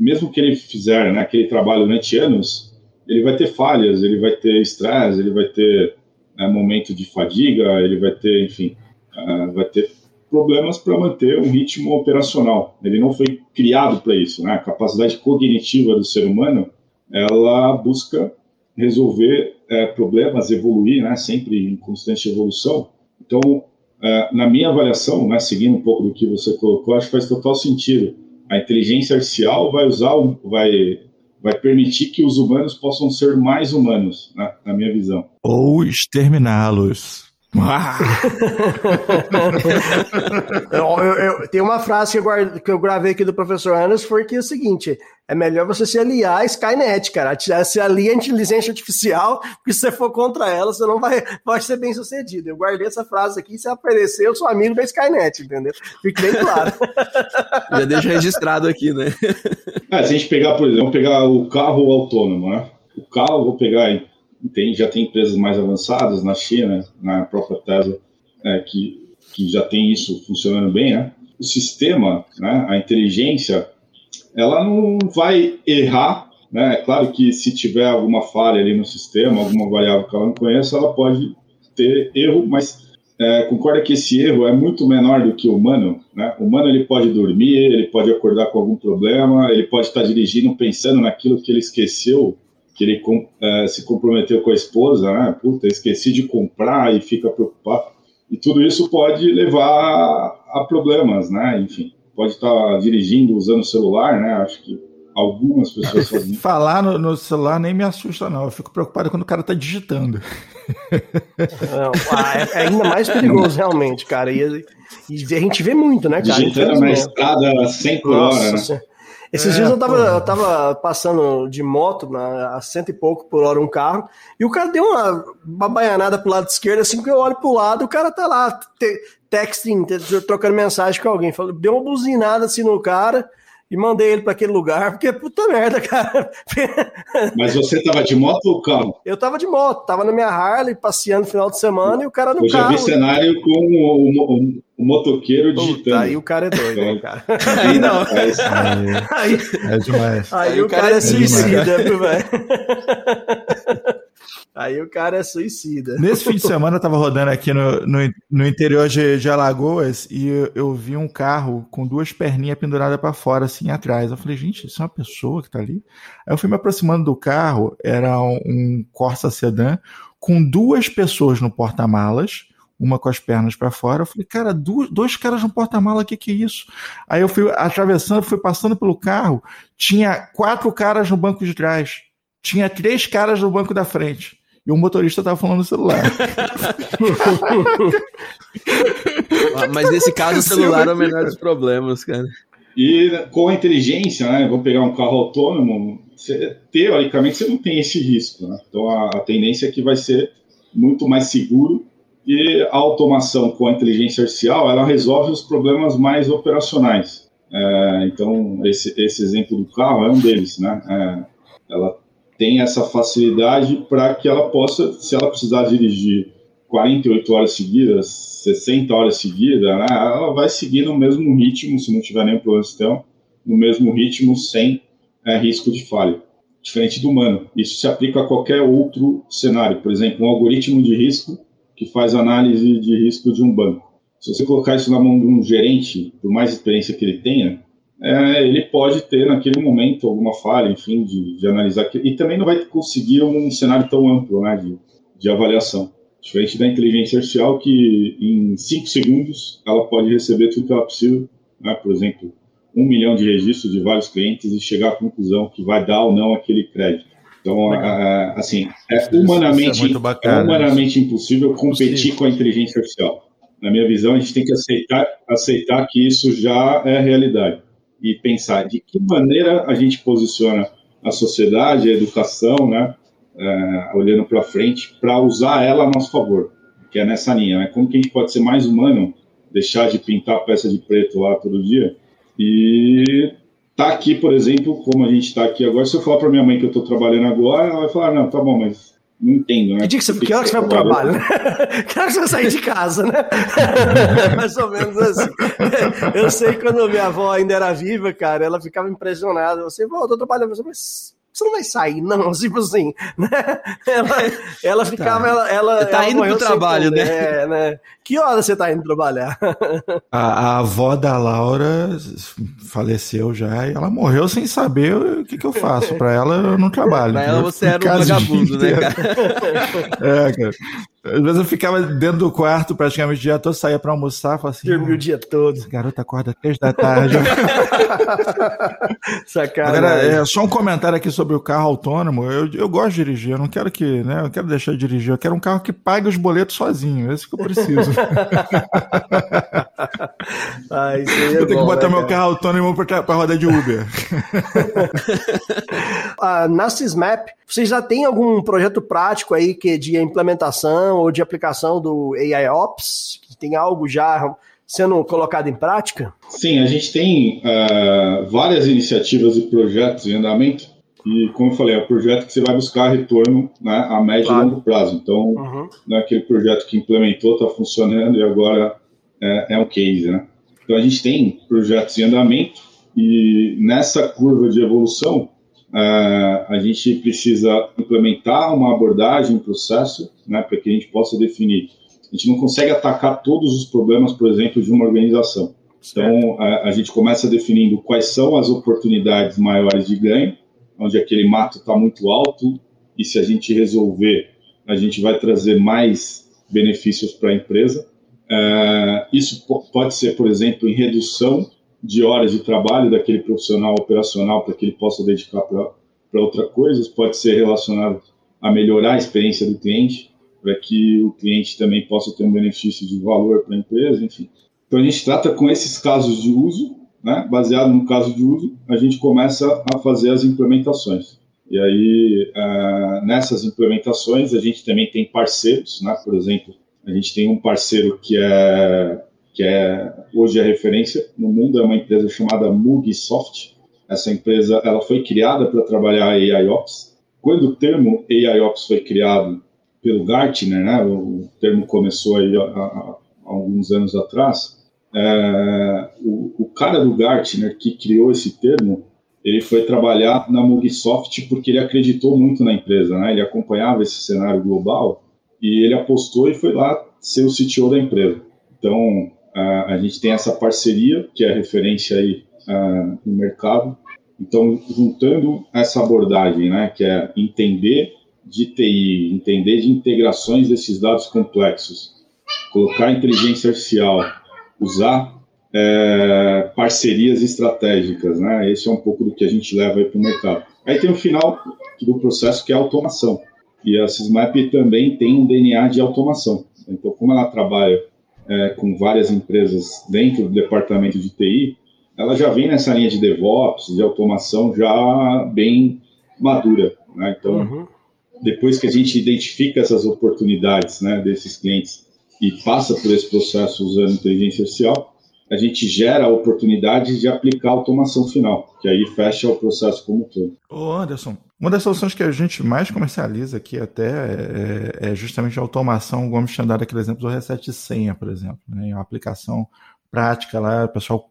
mesmo que ele fizer né, aquele trabalho durante anos, ele vai ter falhas, ele vai ter estresse, ele vai ter né, momento de fadiga, ele vai ter, enfim, uh, vai ter problemas para manter um ritmo operacional. Ele não foi criado para isso, né? A capacidade cognitiva do ser humano, ela busca resolver é, problemas, evoluir, né? Sempre em constante evolução. Então, é, na minha avaliação, né, seguindo um pouco do que você colocou, acho que faz total sentido. A inteligência artificial vai usar, vai vai permitir que os humanos possam ser mais humanos, né, na minha visão. Ou exterminá-los. eu, eu, eu, tem uma frase que eu, que eu, gravei aqui do professor Anderson, foi que é o seguinte: é melhor você se aliar à Skynet, cara. Se alia à inteligência artificial, porque se você for contra ela, você não vai, vai ser bem sucedido. Eu guardei essa frase aqui, se aparecer, eu sou amigo da Skynet, entendeu? Fique bem claro. Já deixa registrado aqui, né? É, se a gente pegar, por exemplo, pegar o carro autônomo, né? O carro, vou pegar tem, já tem empresas mais avançadas na China, na própria Tesla, é, que, que já tem isso funcionando bem, né? O sistema, né, a inteligência, ela não vai errar, né? É claro que se tiver alguma falha ali no sistema, alguma variável que ela não conheça, ela pode ter erro, mas é, concorda que esse erro é muito menor do que o humano, né? O humano ele pode dormir, ele pode acordar com algum problema, ele pode estar dirigindo pensando naquilo que ele esqueceu que ele é, se comprometeu com a esposa, né? Puta, esqueci de comprar e fica preocupado. E tudo isso pode levar a problemas, né? Enfim, pode estar dirigindo usando o celular, né? Acho que algumas pessoas fazem. Falar no, no, celular nem me assusta, não. Eu fico preocupado quando o cara está digitando. Não, é, é, ainda mais perigoso, realmente, cara. E, e, a gente vê muito, né, cara? Digitando na estrada 100 por hora, né? Esses é, dias eu tava, eu tava passando de moto na, a cento e pouco por hora um carro, e o cara deu uma, uma baianada pro lado esquerdo, assim que eu olho pro lado, o cara tá lá te, texting, trocando mensagem com alguém. Falou, deu uma buzinada assim no cara e mandei ele para aquele lugar, porque puta merda, cara. Mas você tava de moto ou carro? Eu tava de moto, tava na minha Harley passeando no final de semana e o cara no eu carro. Eu já vi cenário com o, o, o motoqueiro digitando. Aí o cara é doido, né, cara? Aí não. Aí, é demais. Aí, aí o cara, cara é, é suicida, velho. Aí o cara é suicida. Nesse fim de semana eu tava rodando aqui no, no, no interior de, de, Alagoas e eu, eu, vi um carro com duas perninhas penduradas para fora, assim, atrás. Eu falei, gente, isso é uma pessoa que tá ali? Aí eu fui me aproximando do carro, era um, um Corsa Sedan, com duas pessoas no porta-malas, uma com as pernas para fora. Eu falei, cara, dois, dois caras no porta-mala, o que, que é isso? Aí eu fui atravessando, fui passando pelo carro, tinha quatro caras no banco de trás, tinha três caras no banco da frente e o motorista estava falando no celular. Mas nesse caso o celular é o menor dos problemas, cara. E com a inteligência, né? Vou pegar um carro autônomo, você, teoricamente você não tem esse risco, né? Então a, a tendência é que vai ser muito mais seguro e a automação com a inteligência artificial ela resolve os problemas mais operacionais. É, então esse, esse exemplo do carro é um deles, né? É, ela tem essa facilidade para que ela possa, se ela precisar dirigir 48 horas seguidas, 60 horas seguidas, né, ela vai seguir no mesmo ritmo, se não tiver nenhum problema no mesmo ritmo, sem é, risco de falha. Diferente do humano. Isso se aplica a qualquer outro cenário. Por exemplo, um algoritmo de risco que faz análise de risco de um banco. Se você colocar isso na mão de um gerente, por mais experiência que ele tenha, é, ele pode ter naquele momento alguma falha, enfim, de, de analisar. E também não vai conseguir um cenário tão amplo né, de, de avaliação. Diferente da inteligência artificial, que em 5 segundos ela pode receber tudo que ela precisa, né, por exemplo, um milhão de registros de vários clientes e chegar à conclusão que vai dar ou não aquele crédito. Então, é, assim, é humanamente, é, é humanamente impossível competir com a inteligência artificial. na minha visão, a gente tem que aceitar, aceitar que isso já é realidade e pensar de que maneira a gente posiciona a sociedade, a educação, né, é, olhando para frente, para usar ela a nosso favor, que é nessa linha. Né? Como que a gente pode ser mais humano, deixar de pintar peça de preto lá todo dia e tá aqui, por exemplo, como a gente está aqui agora. Se eu falar para minha mãe que eu estou trabalhando agora, ela vai falar: não, tá bom, mas não entendo, né? Que, dia que, você, que hora que você vai pro trabalho, né? que hora que você vai sair de casa, né? Mais ou menos assim. Eu sei que quando minha avó ainda era viva, cara, ela ficava impressionada. Você, vó, eu tô trabalhando, mas você não vai sair, não, tipo assim, né? Ela, ela tá. ficava, tá. ela, ela, você tá ela indo pro trabalho, né? É, né? Que hora você tá indo trabalhar? A, a, avó da Laura faleceu já e ela morreu sem saber o que, que eu faço. Pra ela, eu não trabalho. Pra ela, você era um vagabundo, né, cara? É, cara. Às vezes eu ficava dentro do quarto praticamente o dia todo, saía pra almoçar, falava assim. Dormia o dia todo. Essa garota acorda três da tarde. Sacanagem. Agora, é, só um comentário aqui sobre o carro autônomo. Eu, eu gosto de dirigir, eu não quero que, né? Eu quero deixar de dirigir, eu quero um carro que pague os boletos sozinho. Esse que eu preciso. ah, isso aí é eu tenho bom, que botar né, meu cara? carro autônomo pra, pra rodar de Uber. ah, na Sysmap, vocês já tem algum projeto prático aí que de implementação ou de aplicação do AI Ops? Tem algo já sendo colocado em prática? Sim, a gente tem uh, várias iniciativas e projetos em andamento. E, como eu falei, é um projeto que você vai buscar retorno né, a médio claro. e longo prazo. Então, uhum. não é aquele projeto que implementou, está funcionando e agora é, é um case. Né? Então, a gente tem projetos em andamento e nessa curva de evolução, uh, a gente precisa implementar uma abordagem, um processo, né, para que a gente possa definir. A gente não consegue atacar todos os problemas, por exemplo, de uma organização. Então, a, a gente começa definindo quais são as oportunidades maiores de ganho, onde aquele mato está muito alto, e se a gente resolver, a gente vai trazer mais benefícios para a empresa. Uh, isso pode ser, por exemplo, em redução de horas de trabalho daquele profissional operacional para que ele possa dedicar para outra coisa, pode ser relacionado a melhorar a experiência do cliente, para que o cliente também possa ter um benefício de valor para a empresa, enfim. Então a gente trata com esses casos de uso, né, baseado no caso de uso, a gente começa a fazer as implementações. E aí, uh, nessas implementações, a gente também tem parceiros, né, por exemplo, a gente tem um parceiro que é que é hoje é referência no mundo, é uma empresa chamada Mugisoft. Essa empresa ela foi criada para trabalhar AIOps. Quando o termo AIOps foi criado pelo Gartner, né, o termo começou aí há, há alguns anos atrás, é, o, o, cara do Gartner que criou esse termo, ele foi trabalhar na Mugisoft porque ele acreditou muito na empresa, né? Ele acompanhava esse cenário global e ele apostou e foi lá ser o CTO da empresa. Então, a gente tem essa parceria, que é referência aí no mercado. Então, juntando essa abordagem, né, que é entender de TI, entender de integrações desses dados complexos, colocar inteligência artificial, usar é, parcerias estratégicas, né? Esse é um pouco do que a gente leva para o mercado. Aí tem o final do processo que é a automação. E a Sysmap também tem um DNA de automação. Então, como ela trabalha é, com várias empresas dentro do departamento de TI, ela já vem nessa linha de DevOps, de automação já bem madura. Né? Então, uhum. depois que a gente identifica essas oportunidades né, desses clientes e passa por esse processo usando inteligência artificial, a gente gera a oportunidade de aplicar a automação final, que aí fecha o processo como um todo. Ô Anderson, uma das soluções que a gente mais comercializa aqui até é, é justamente a automação, o Gomes tinha dado aquele exemplo do reset senha, por exemplo. Né? Uma aplicação prática lá, o pessoal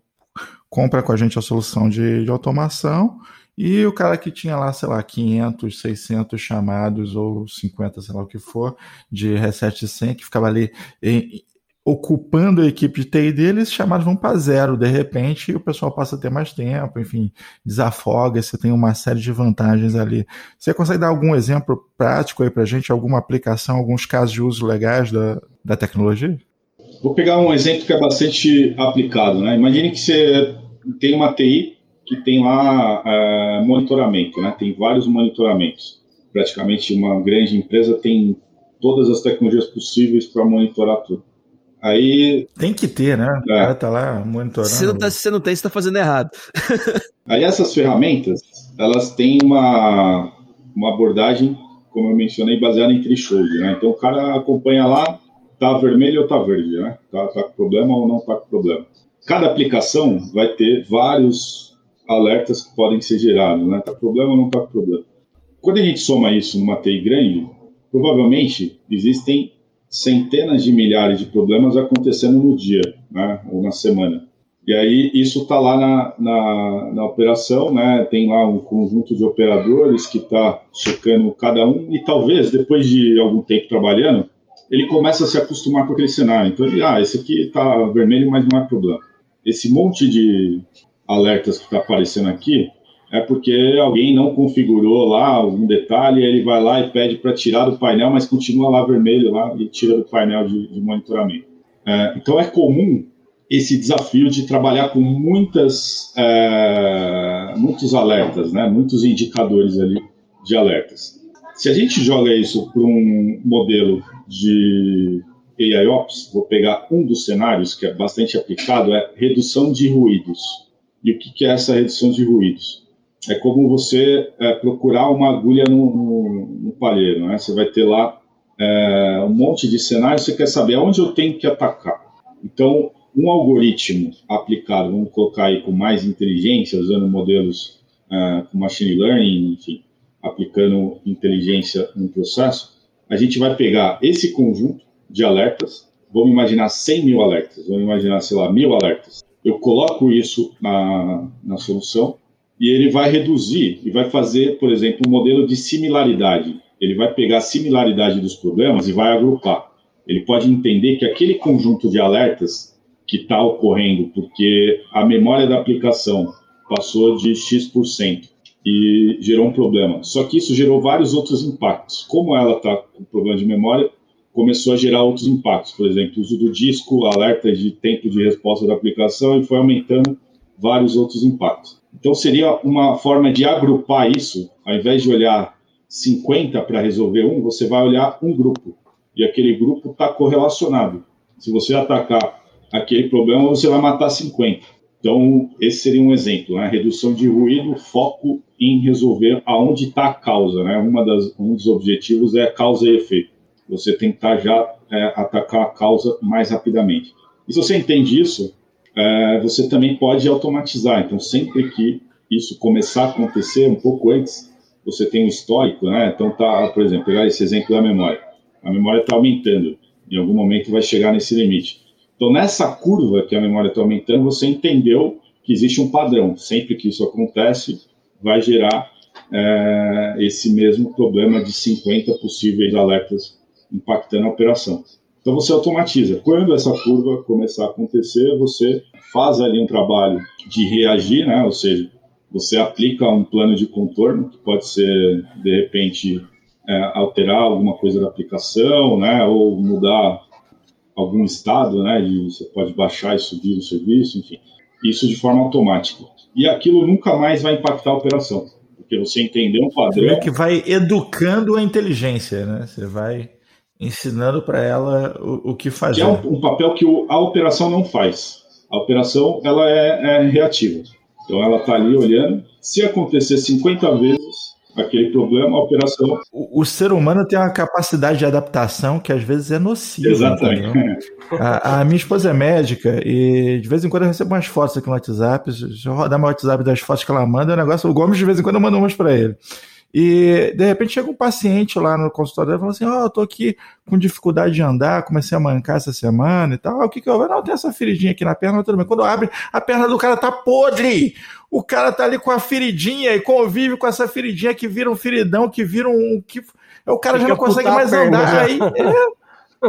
compra com a gente a solução de, de automação e o cara que tinha lá, sei lá, 500, 600 chamados ou 50, sei lá o que for, de reset senha, que ficava ali em, ocupando a equipe de TI deles, chamados vão para zero de repente e o pessoal passa a ter mais tempo, enfim, desafoga, você tem uma série de vantagens ali. Você consegue dar algum exemplo prático aí para gente, alguma aplicação, alguns casos de uso legais da, da tecnologia? Vou pegar um exemplo que é bastante aplicado, né? Imagine que você tem uma TI que tem lá uh, monitoramento, né? Tem vários monitoramentos. Praticamente uma grande empresa tem todas as tecnologias possíveis para monitorar tudo Aí. Tem que ter, né? O é. cara tá lá monitorando. Se, não tá, se você não tem, você tá fazendo errado. Aí essas ferramentas, elas têm uma, uma abordagem, como eu mencionei, baseada em threshold, né? Então o cara acompanha lá, tá vermelho ou tá verde, né? Tá, tá com problema ou não tá com problema. Cada aplicação vai ter vários alertas que podem ser gerados, né? Tá com problema ou não tá com problema. Quando a gente soma isso numa TI grande, provavelmente existem centenas de milhares de problemas acontecendo no dia, né, ou na semana. E aí isso está lá na, na, na, operação, né? Tem lá um conjunto de operadores que está checando cada um e talvez depois de algum tempo trabalhando ele começa a se acostumar com aquele cenário. Então ele, ah, esse aqui está vermelho, mas não é problema. Esse monte de alertas que está aparecendo aqui é porque alguém não configurou lá algum detalhe, ele vai lá e pede para tirar do painel, mas continua lá vermelho lá e tira do painel de, de monitoramento. É, então é comum esse desafio de trabalhar com muitas, é, muitos alertas, né, muitos indicadores ali de alertas. Se a gente joga isso para um modelo de AIOps, vou pegar um dos cenários que é bastante aplicado, é redução de ruídos. E o que é essa redução de ruídos? É como você é, procurar uma agulha no, no, no, palheiro, né? Você vai ter lá é, um monte de cenários, você quer saber aonde eu tenho que atacar. Então, um algoritmo aplicado, vamos colocar aí com mais inteligência, usando modelos é, com machine learning, enfim, aplicando inteligência no processo, a gente vai pegar esse conjunto de alertas, vamos imaginar 100 mil alertas, vamos imaginar, sei lá, mil alertas. Eu coloco isso na, na solução, e ele vai reduzir e vai fazer, por exemplo, um modelo de similaridade. Ele vai pegar a similaridade dos problemas e vai agrupar. Ele pode entender que aquele conjunto de alertas que está ocorrendo porque a memória da aplicação passou de X% e gerou um problema. Só que isso gerou vários outros impactos. Como ela está com problema de memória, começou a gerar outros impactos. Por exemplo, uso do disco, alertas de tempo de resposta da aplicação e foi aumentando vários outros impactos. Então, seria uma forma de agrupar isso, ao invés de olhar 50 para resolver um, você vai olhar um grupo. E aquele grupo está correlacionado. Se você atacar aquele problema, você vai matar 50. Então, esse seria um exemplo, né? Redução de ruído, foco em resolver aonde está a causa, né? Uma das, um dos objetivos é causa e efeito. Você tentar já é, atacar a causa mais rapidamente. E se você entende isso, é, você também pode automatizar. Então, sempre que isso começar a acontecer, um pouco antes, você tem um histórico, né? Então, tá, por exemplo, pegar esse exemplo da memória. A memória está aumentando, em algum momento vai chegar nesse limite. Então, nessa curva que a memória está aumentando, você entendeu que existe um padrão. Sempre que isso acontece, vai gerar é, esse mesmo problema de 50 possíveis alertas impactando a operação. Então você automatiza. Quando essa curva começar a acontecer, você faz ali um trabalho de reagir, né? Ou seja, você aplica um plano de contorno que pode ser de repente é, alterar alguma coisa da aplicação, né? Ou mudar algum estado, né? De, você pode baixar e subir o serviço, enfim. Isso de forma automática. E aquilo nunca mais vai impactar a operação, porque você entendeu um padrão. Você que vai educando a inteligência, né? Você vai ensinando para ela o, o, que fazer. Que é um, um papel que a operação não faz. A operação ela é, é reativa. Então ela está ali olhando. Se acontecer 50 vezes aquele problema, a operação. O, o, ser humano tem uma capacidade de adaptação que às vezes é nociva. Exatamente. A, a, minha esposa é médica e de vez em quando eu recebo umas fotos aqui no WhatsApp. Se eu rodar meu WhatsApp das fotos que ela manda, é um negócio. O Gomes de vez em quando eu mando umas para ele. E de repente chega um paciente lá no consultório e fala assim: Ó, oh, eu tô aqui com dificuldade de andar, comecei a mancar essa semana e tal. O que que eu Não, tem essa feridinha aqui na perna, tudo bem. Quando abre, a perna do cara tá podre. O cara tá ali com a feridinha e convive com essa feridinha que vira um feridão, que vira um. Que... O cara Fica já não consegue mais andar. Aí,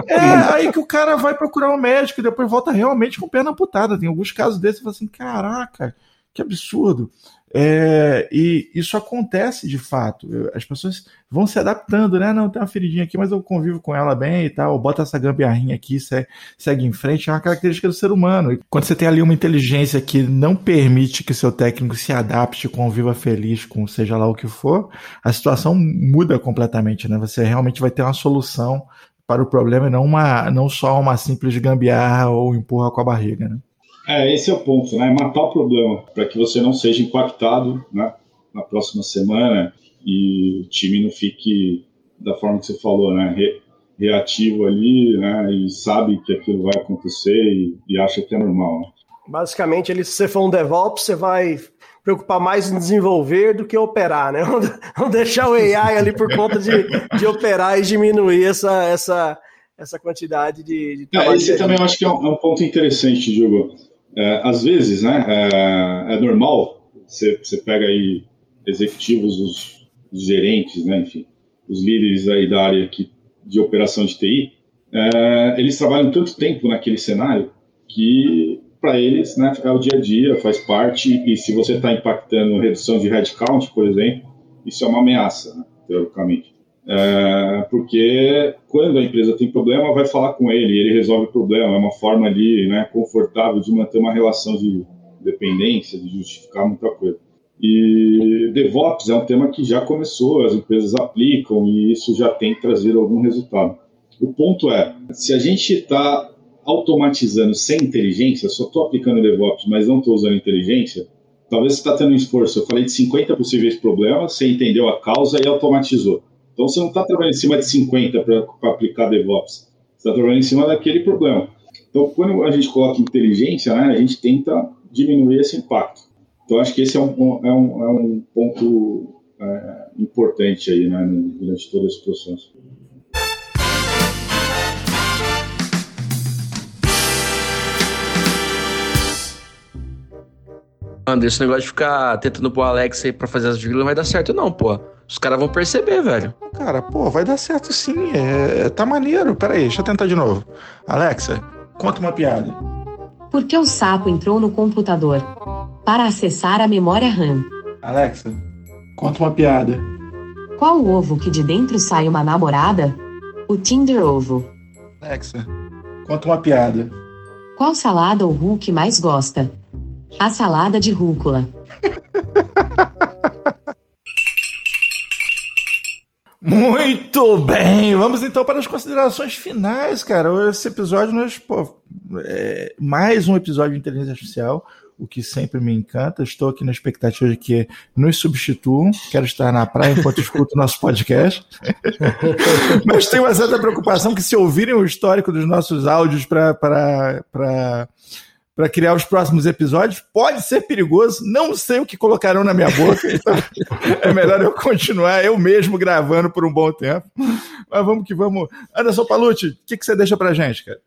é, é, aí que o cara vai procurar um médico e depois volta realmente com perna amputada. Tem alguns casos desses e fala assim: caraca, que absurdo. É, e isso acontece de fato. As pessoas vão se adaptando, né? Não, tem uma feridinha aqui, mas eu convivo com ela bem e tal. Bota essa gambiarrinha aqui, segue, em frente. É uma característica do ser humano. E quando você tem ali uma inteligência que não permite que seu técnico se adapte, conviva feliz com seja lá o que for, a situação muda completamente, né? Você realmente vai ter uma solução para o problema e não, uma, não só uma simples gambiarra ou empurra com a barriga. Né? É, esse é o ponto, né? Matar o problema para que você não seja impactado né, na próxima semana e o time não fique da forma que você falou, né? Re, reativo ali, né? E sabe que aquilo vai acontecer e, e acha que é normal. Né? Basicamente, ele, se você for um DevOps, você vai preocupar mais em desenvolver do que operar, né? Vamos deixar o AI ali por conta de, de operar e diminuir essa, essa, essa quantidade de, de. É, esse também eu acho que é um, é um ponto interessante, Diogo. É, às vezes, né, é, é normal, você, você pega aí executivos, os, os, gerentes, né, enfim, os líderes aí da área que, de operação de TI, é, eles trabalham tanto tempo naquele cenário que para eles né, é o dia a dia, faz parte, e se você está impactando redução de headcount, por exemplo, isso é uma ameaça, né, teoricamente. É, porque quando a empresa tem problema, vai falar com ele, ele resolve o problema, é uma forma ali né, confortável de manter uma relação de dependência, de justificar muita coisa. E DevOps é um tema que já começou, as empresas aplicam e isso já tem trazido algum resultado. O ponto é, se a gente está automatizando sem inteligência, só estou aplicando DevOps, mas não estou usando inteligência, talvez você está tendo um esforço. Eu falei de 50 possíveis problemas, você entendeu a causa e automatizou. Então você não está trabalhando em cima de 50 para aplicar DevOps, você está trabalhando em cima daquele problema. Então, quando a gente coloca inteligência, né, a gente tenta diminuir esse impacto. Então, acho que esse é um, é um, é um ponto é, importante aí, né, durante todo esse processo. Anderson, esse negócio de ficar tentando pôr o Alex aí pra fazer as vírgulas não vai dar certo, não, pô. Os caras vão perceber, velho. Cara, pô, vai dar certo sim. É, tá maneiro. Pera aí, deixa eu tentar de novo. Alexa, conta uma piada. Por que o sapo entrou no computador? Para acessar a memória RAM. Alexa, conta uma piada. Qual o ovo que de dentro sai uma namorada? O Tinder Ovo. Alexa, conta uma piada. Qual salada o Hulk mais gosta? A salada de rúcula. Muito bem, vamos então para as considerações finais, cara. Esse episódio nós, pô, é mais um episódio de inteligência artificial, o que sempre me encanta. Estou aqui na expectativa de que nos substituam. Quero estar na praia enquanto escuto o nosso podcast. Mas tenho uma certa preocupação que se ouvirem o histórico dos nossos áudios para para criar os próximos episódios. Pode ser perigoso, não sei o que colocarão na minha boca, então é melhor eu continuar eu mesmo gravando por um bom tempo. Mas vamos que vamos. Anderson Palucci, o que, que você deixa para gente, cara?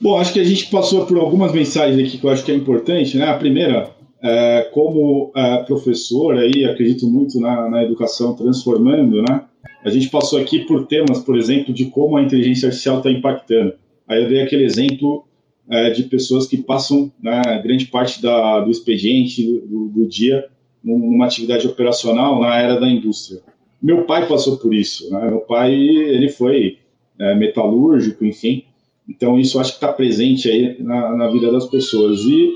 Bom, acho que a gente passou por algumas mensagens aqui que eu acho que é importante. Né? A primeira, é, como é, professor, aí, acredito muito na, na educação transformando, né? A gente passou aqui por temas, por exemplo, de como a inteligência artificial está impactando. Aí eu dei aquele exemplo é, de pessoas que passam né, grande parte da, do expediente, do, do, dia, numa atividade operacional na era da indústria. Meu pai passou por isso. Né? Meu pai ele foi é, metalúrgico, enfim. Então isso acho que está presente aí na, na, vida das pessoas. E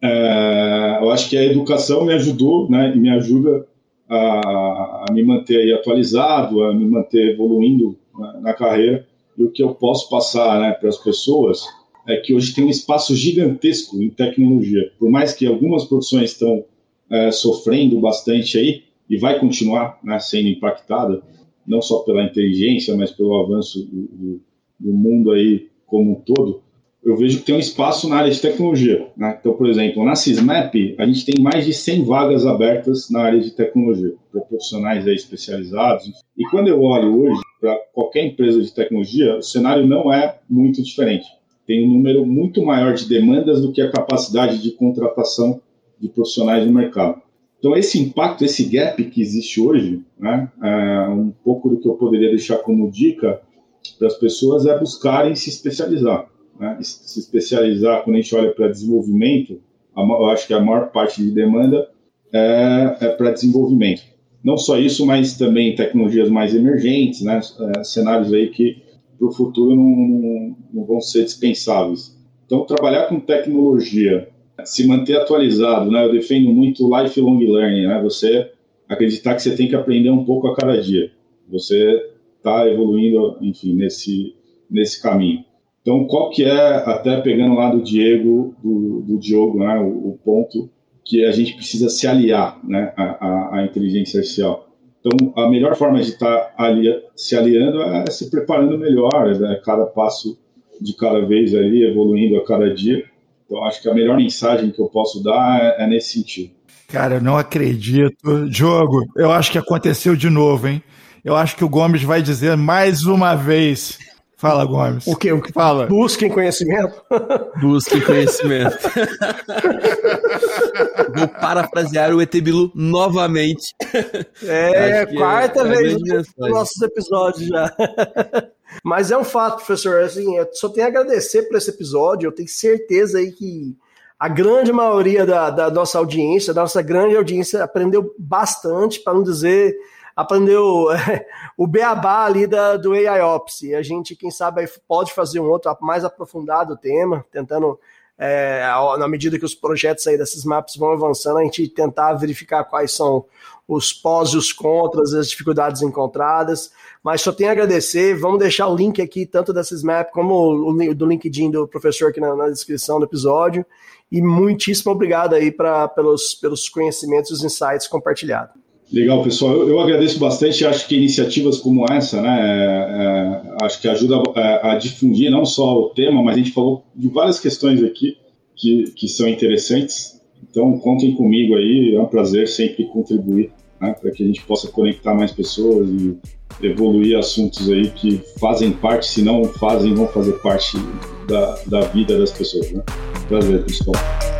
é, eu acho que a educação me ajudou né, e me ajuda a, a me manter atualizado, a me manter evoluindo na, na carreira. E o que eu posso passar né, para as pessoas é que hoje tem um espaço gigantesco em tecnologia. Por mais que algumas profissões estão é, sofrendo bastante aí, e vai continuar né, sendo impactada, não só pela inteligência, mas pelo avanço do, do, do, mundo aí como um todo, eu vejo que tem um espaço na área de tecnologia. Né? Então, por exemplo, na Sysmap, a gente tem mais de 100 vagas abertas na área de tecnologia, para profissionais aí especializados. E quando eu olho hoje para qualquer empresa de tecnologia, o cenário não é muito diferente tem um número muito maior de demandas do que a capacidade de contratação de profissionais no mercado. Então, esse impacto, esse gap que existe hoje, né, é um pouco do que eu poderia deixar como dica para as pessoas é buscarem se especializar. Né? Se especializar, quando a gente olha para desenvolvimento, eu acho que a maior parte de demanda é, é para desenvolvimento. Não só isso, mas também tecnologias mais emergentes, né? É, cenários aí que para o futuro não, não, não vão ser dispensáveis. Então, trabalhar com tecnologia, se manter atualizado, né? Eu defendo muito lifelong learning, né? Você acreditar que você tem que aprender um pouco a cada dia. Você está evoluindo, enfim, nesse nesse caminho. Então, qual que é, até pegando lá do Diego, do, do Diogo, né, o, o, ponto que a gente precisa se aliar né, à, à inteligência artificial. Então, a melhor forma de estar alia, se aliando é se preparando melhor, né, cada passo de cada vez ali, evoluindo a cada dia. Então, acho que a melhor mensagem que eu posso dar é, é nesse sentido. Cara, eu não acredito. Diogo, eu acho que aconteceu de novo, hein? Eu acho que o Gomes vai dizer mais uma vez. Fala, Gomes. O que? O que fala? Busquem conhecimento. Busquem conhecimento. Vou parafrasear o Etebilu novamente. É, quarta é vez nos nossos episódios já. Mas é um fato, professor. Assim, eu só tenho a agradecer por esse episódio. Eu tenho certeza aí que a grande maioria da, da nossa audiência, da nossa grande audiência, aprendeu bastante, para não dizer, aprendeu o beabá ali da, do AIOps. E a gente, quem sabe, pode fazer um outro mais aprofundado tema, tentando é, na medida que os projetos aí desses maps vão avançando, a gente tentar verificar quais são os pós e os contras, as dificuldades encontradas. Mas só tenho a agradecer. Vamos deixar o link aqui, tanto desses maps como o do LinkedIn do professor aqui na, na descrição do episódio. E muitíssimo obrigado aí pra, pelos, pelos conhecimentos e os insights compartilhados. Legal, pessoal. Eu, eu agradeço bastante. Acho que iniciativas como essa, né, é, é, acho que ajuda a, é, a, difundir não só o tema, mas a gente falou de várias questões aqui que, que são interessantes. Então, contem comigo aí. É um prazer sempre contribuir né, para que a gente possa conectar mais pessoas e evoluir assuntos aí que fazem parte, se não fazem, vão fazer parte da, da vida das pessoas. Né? Prazer, pessoal.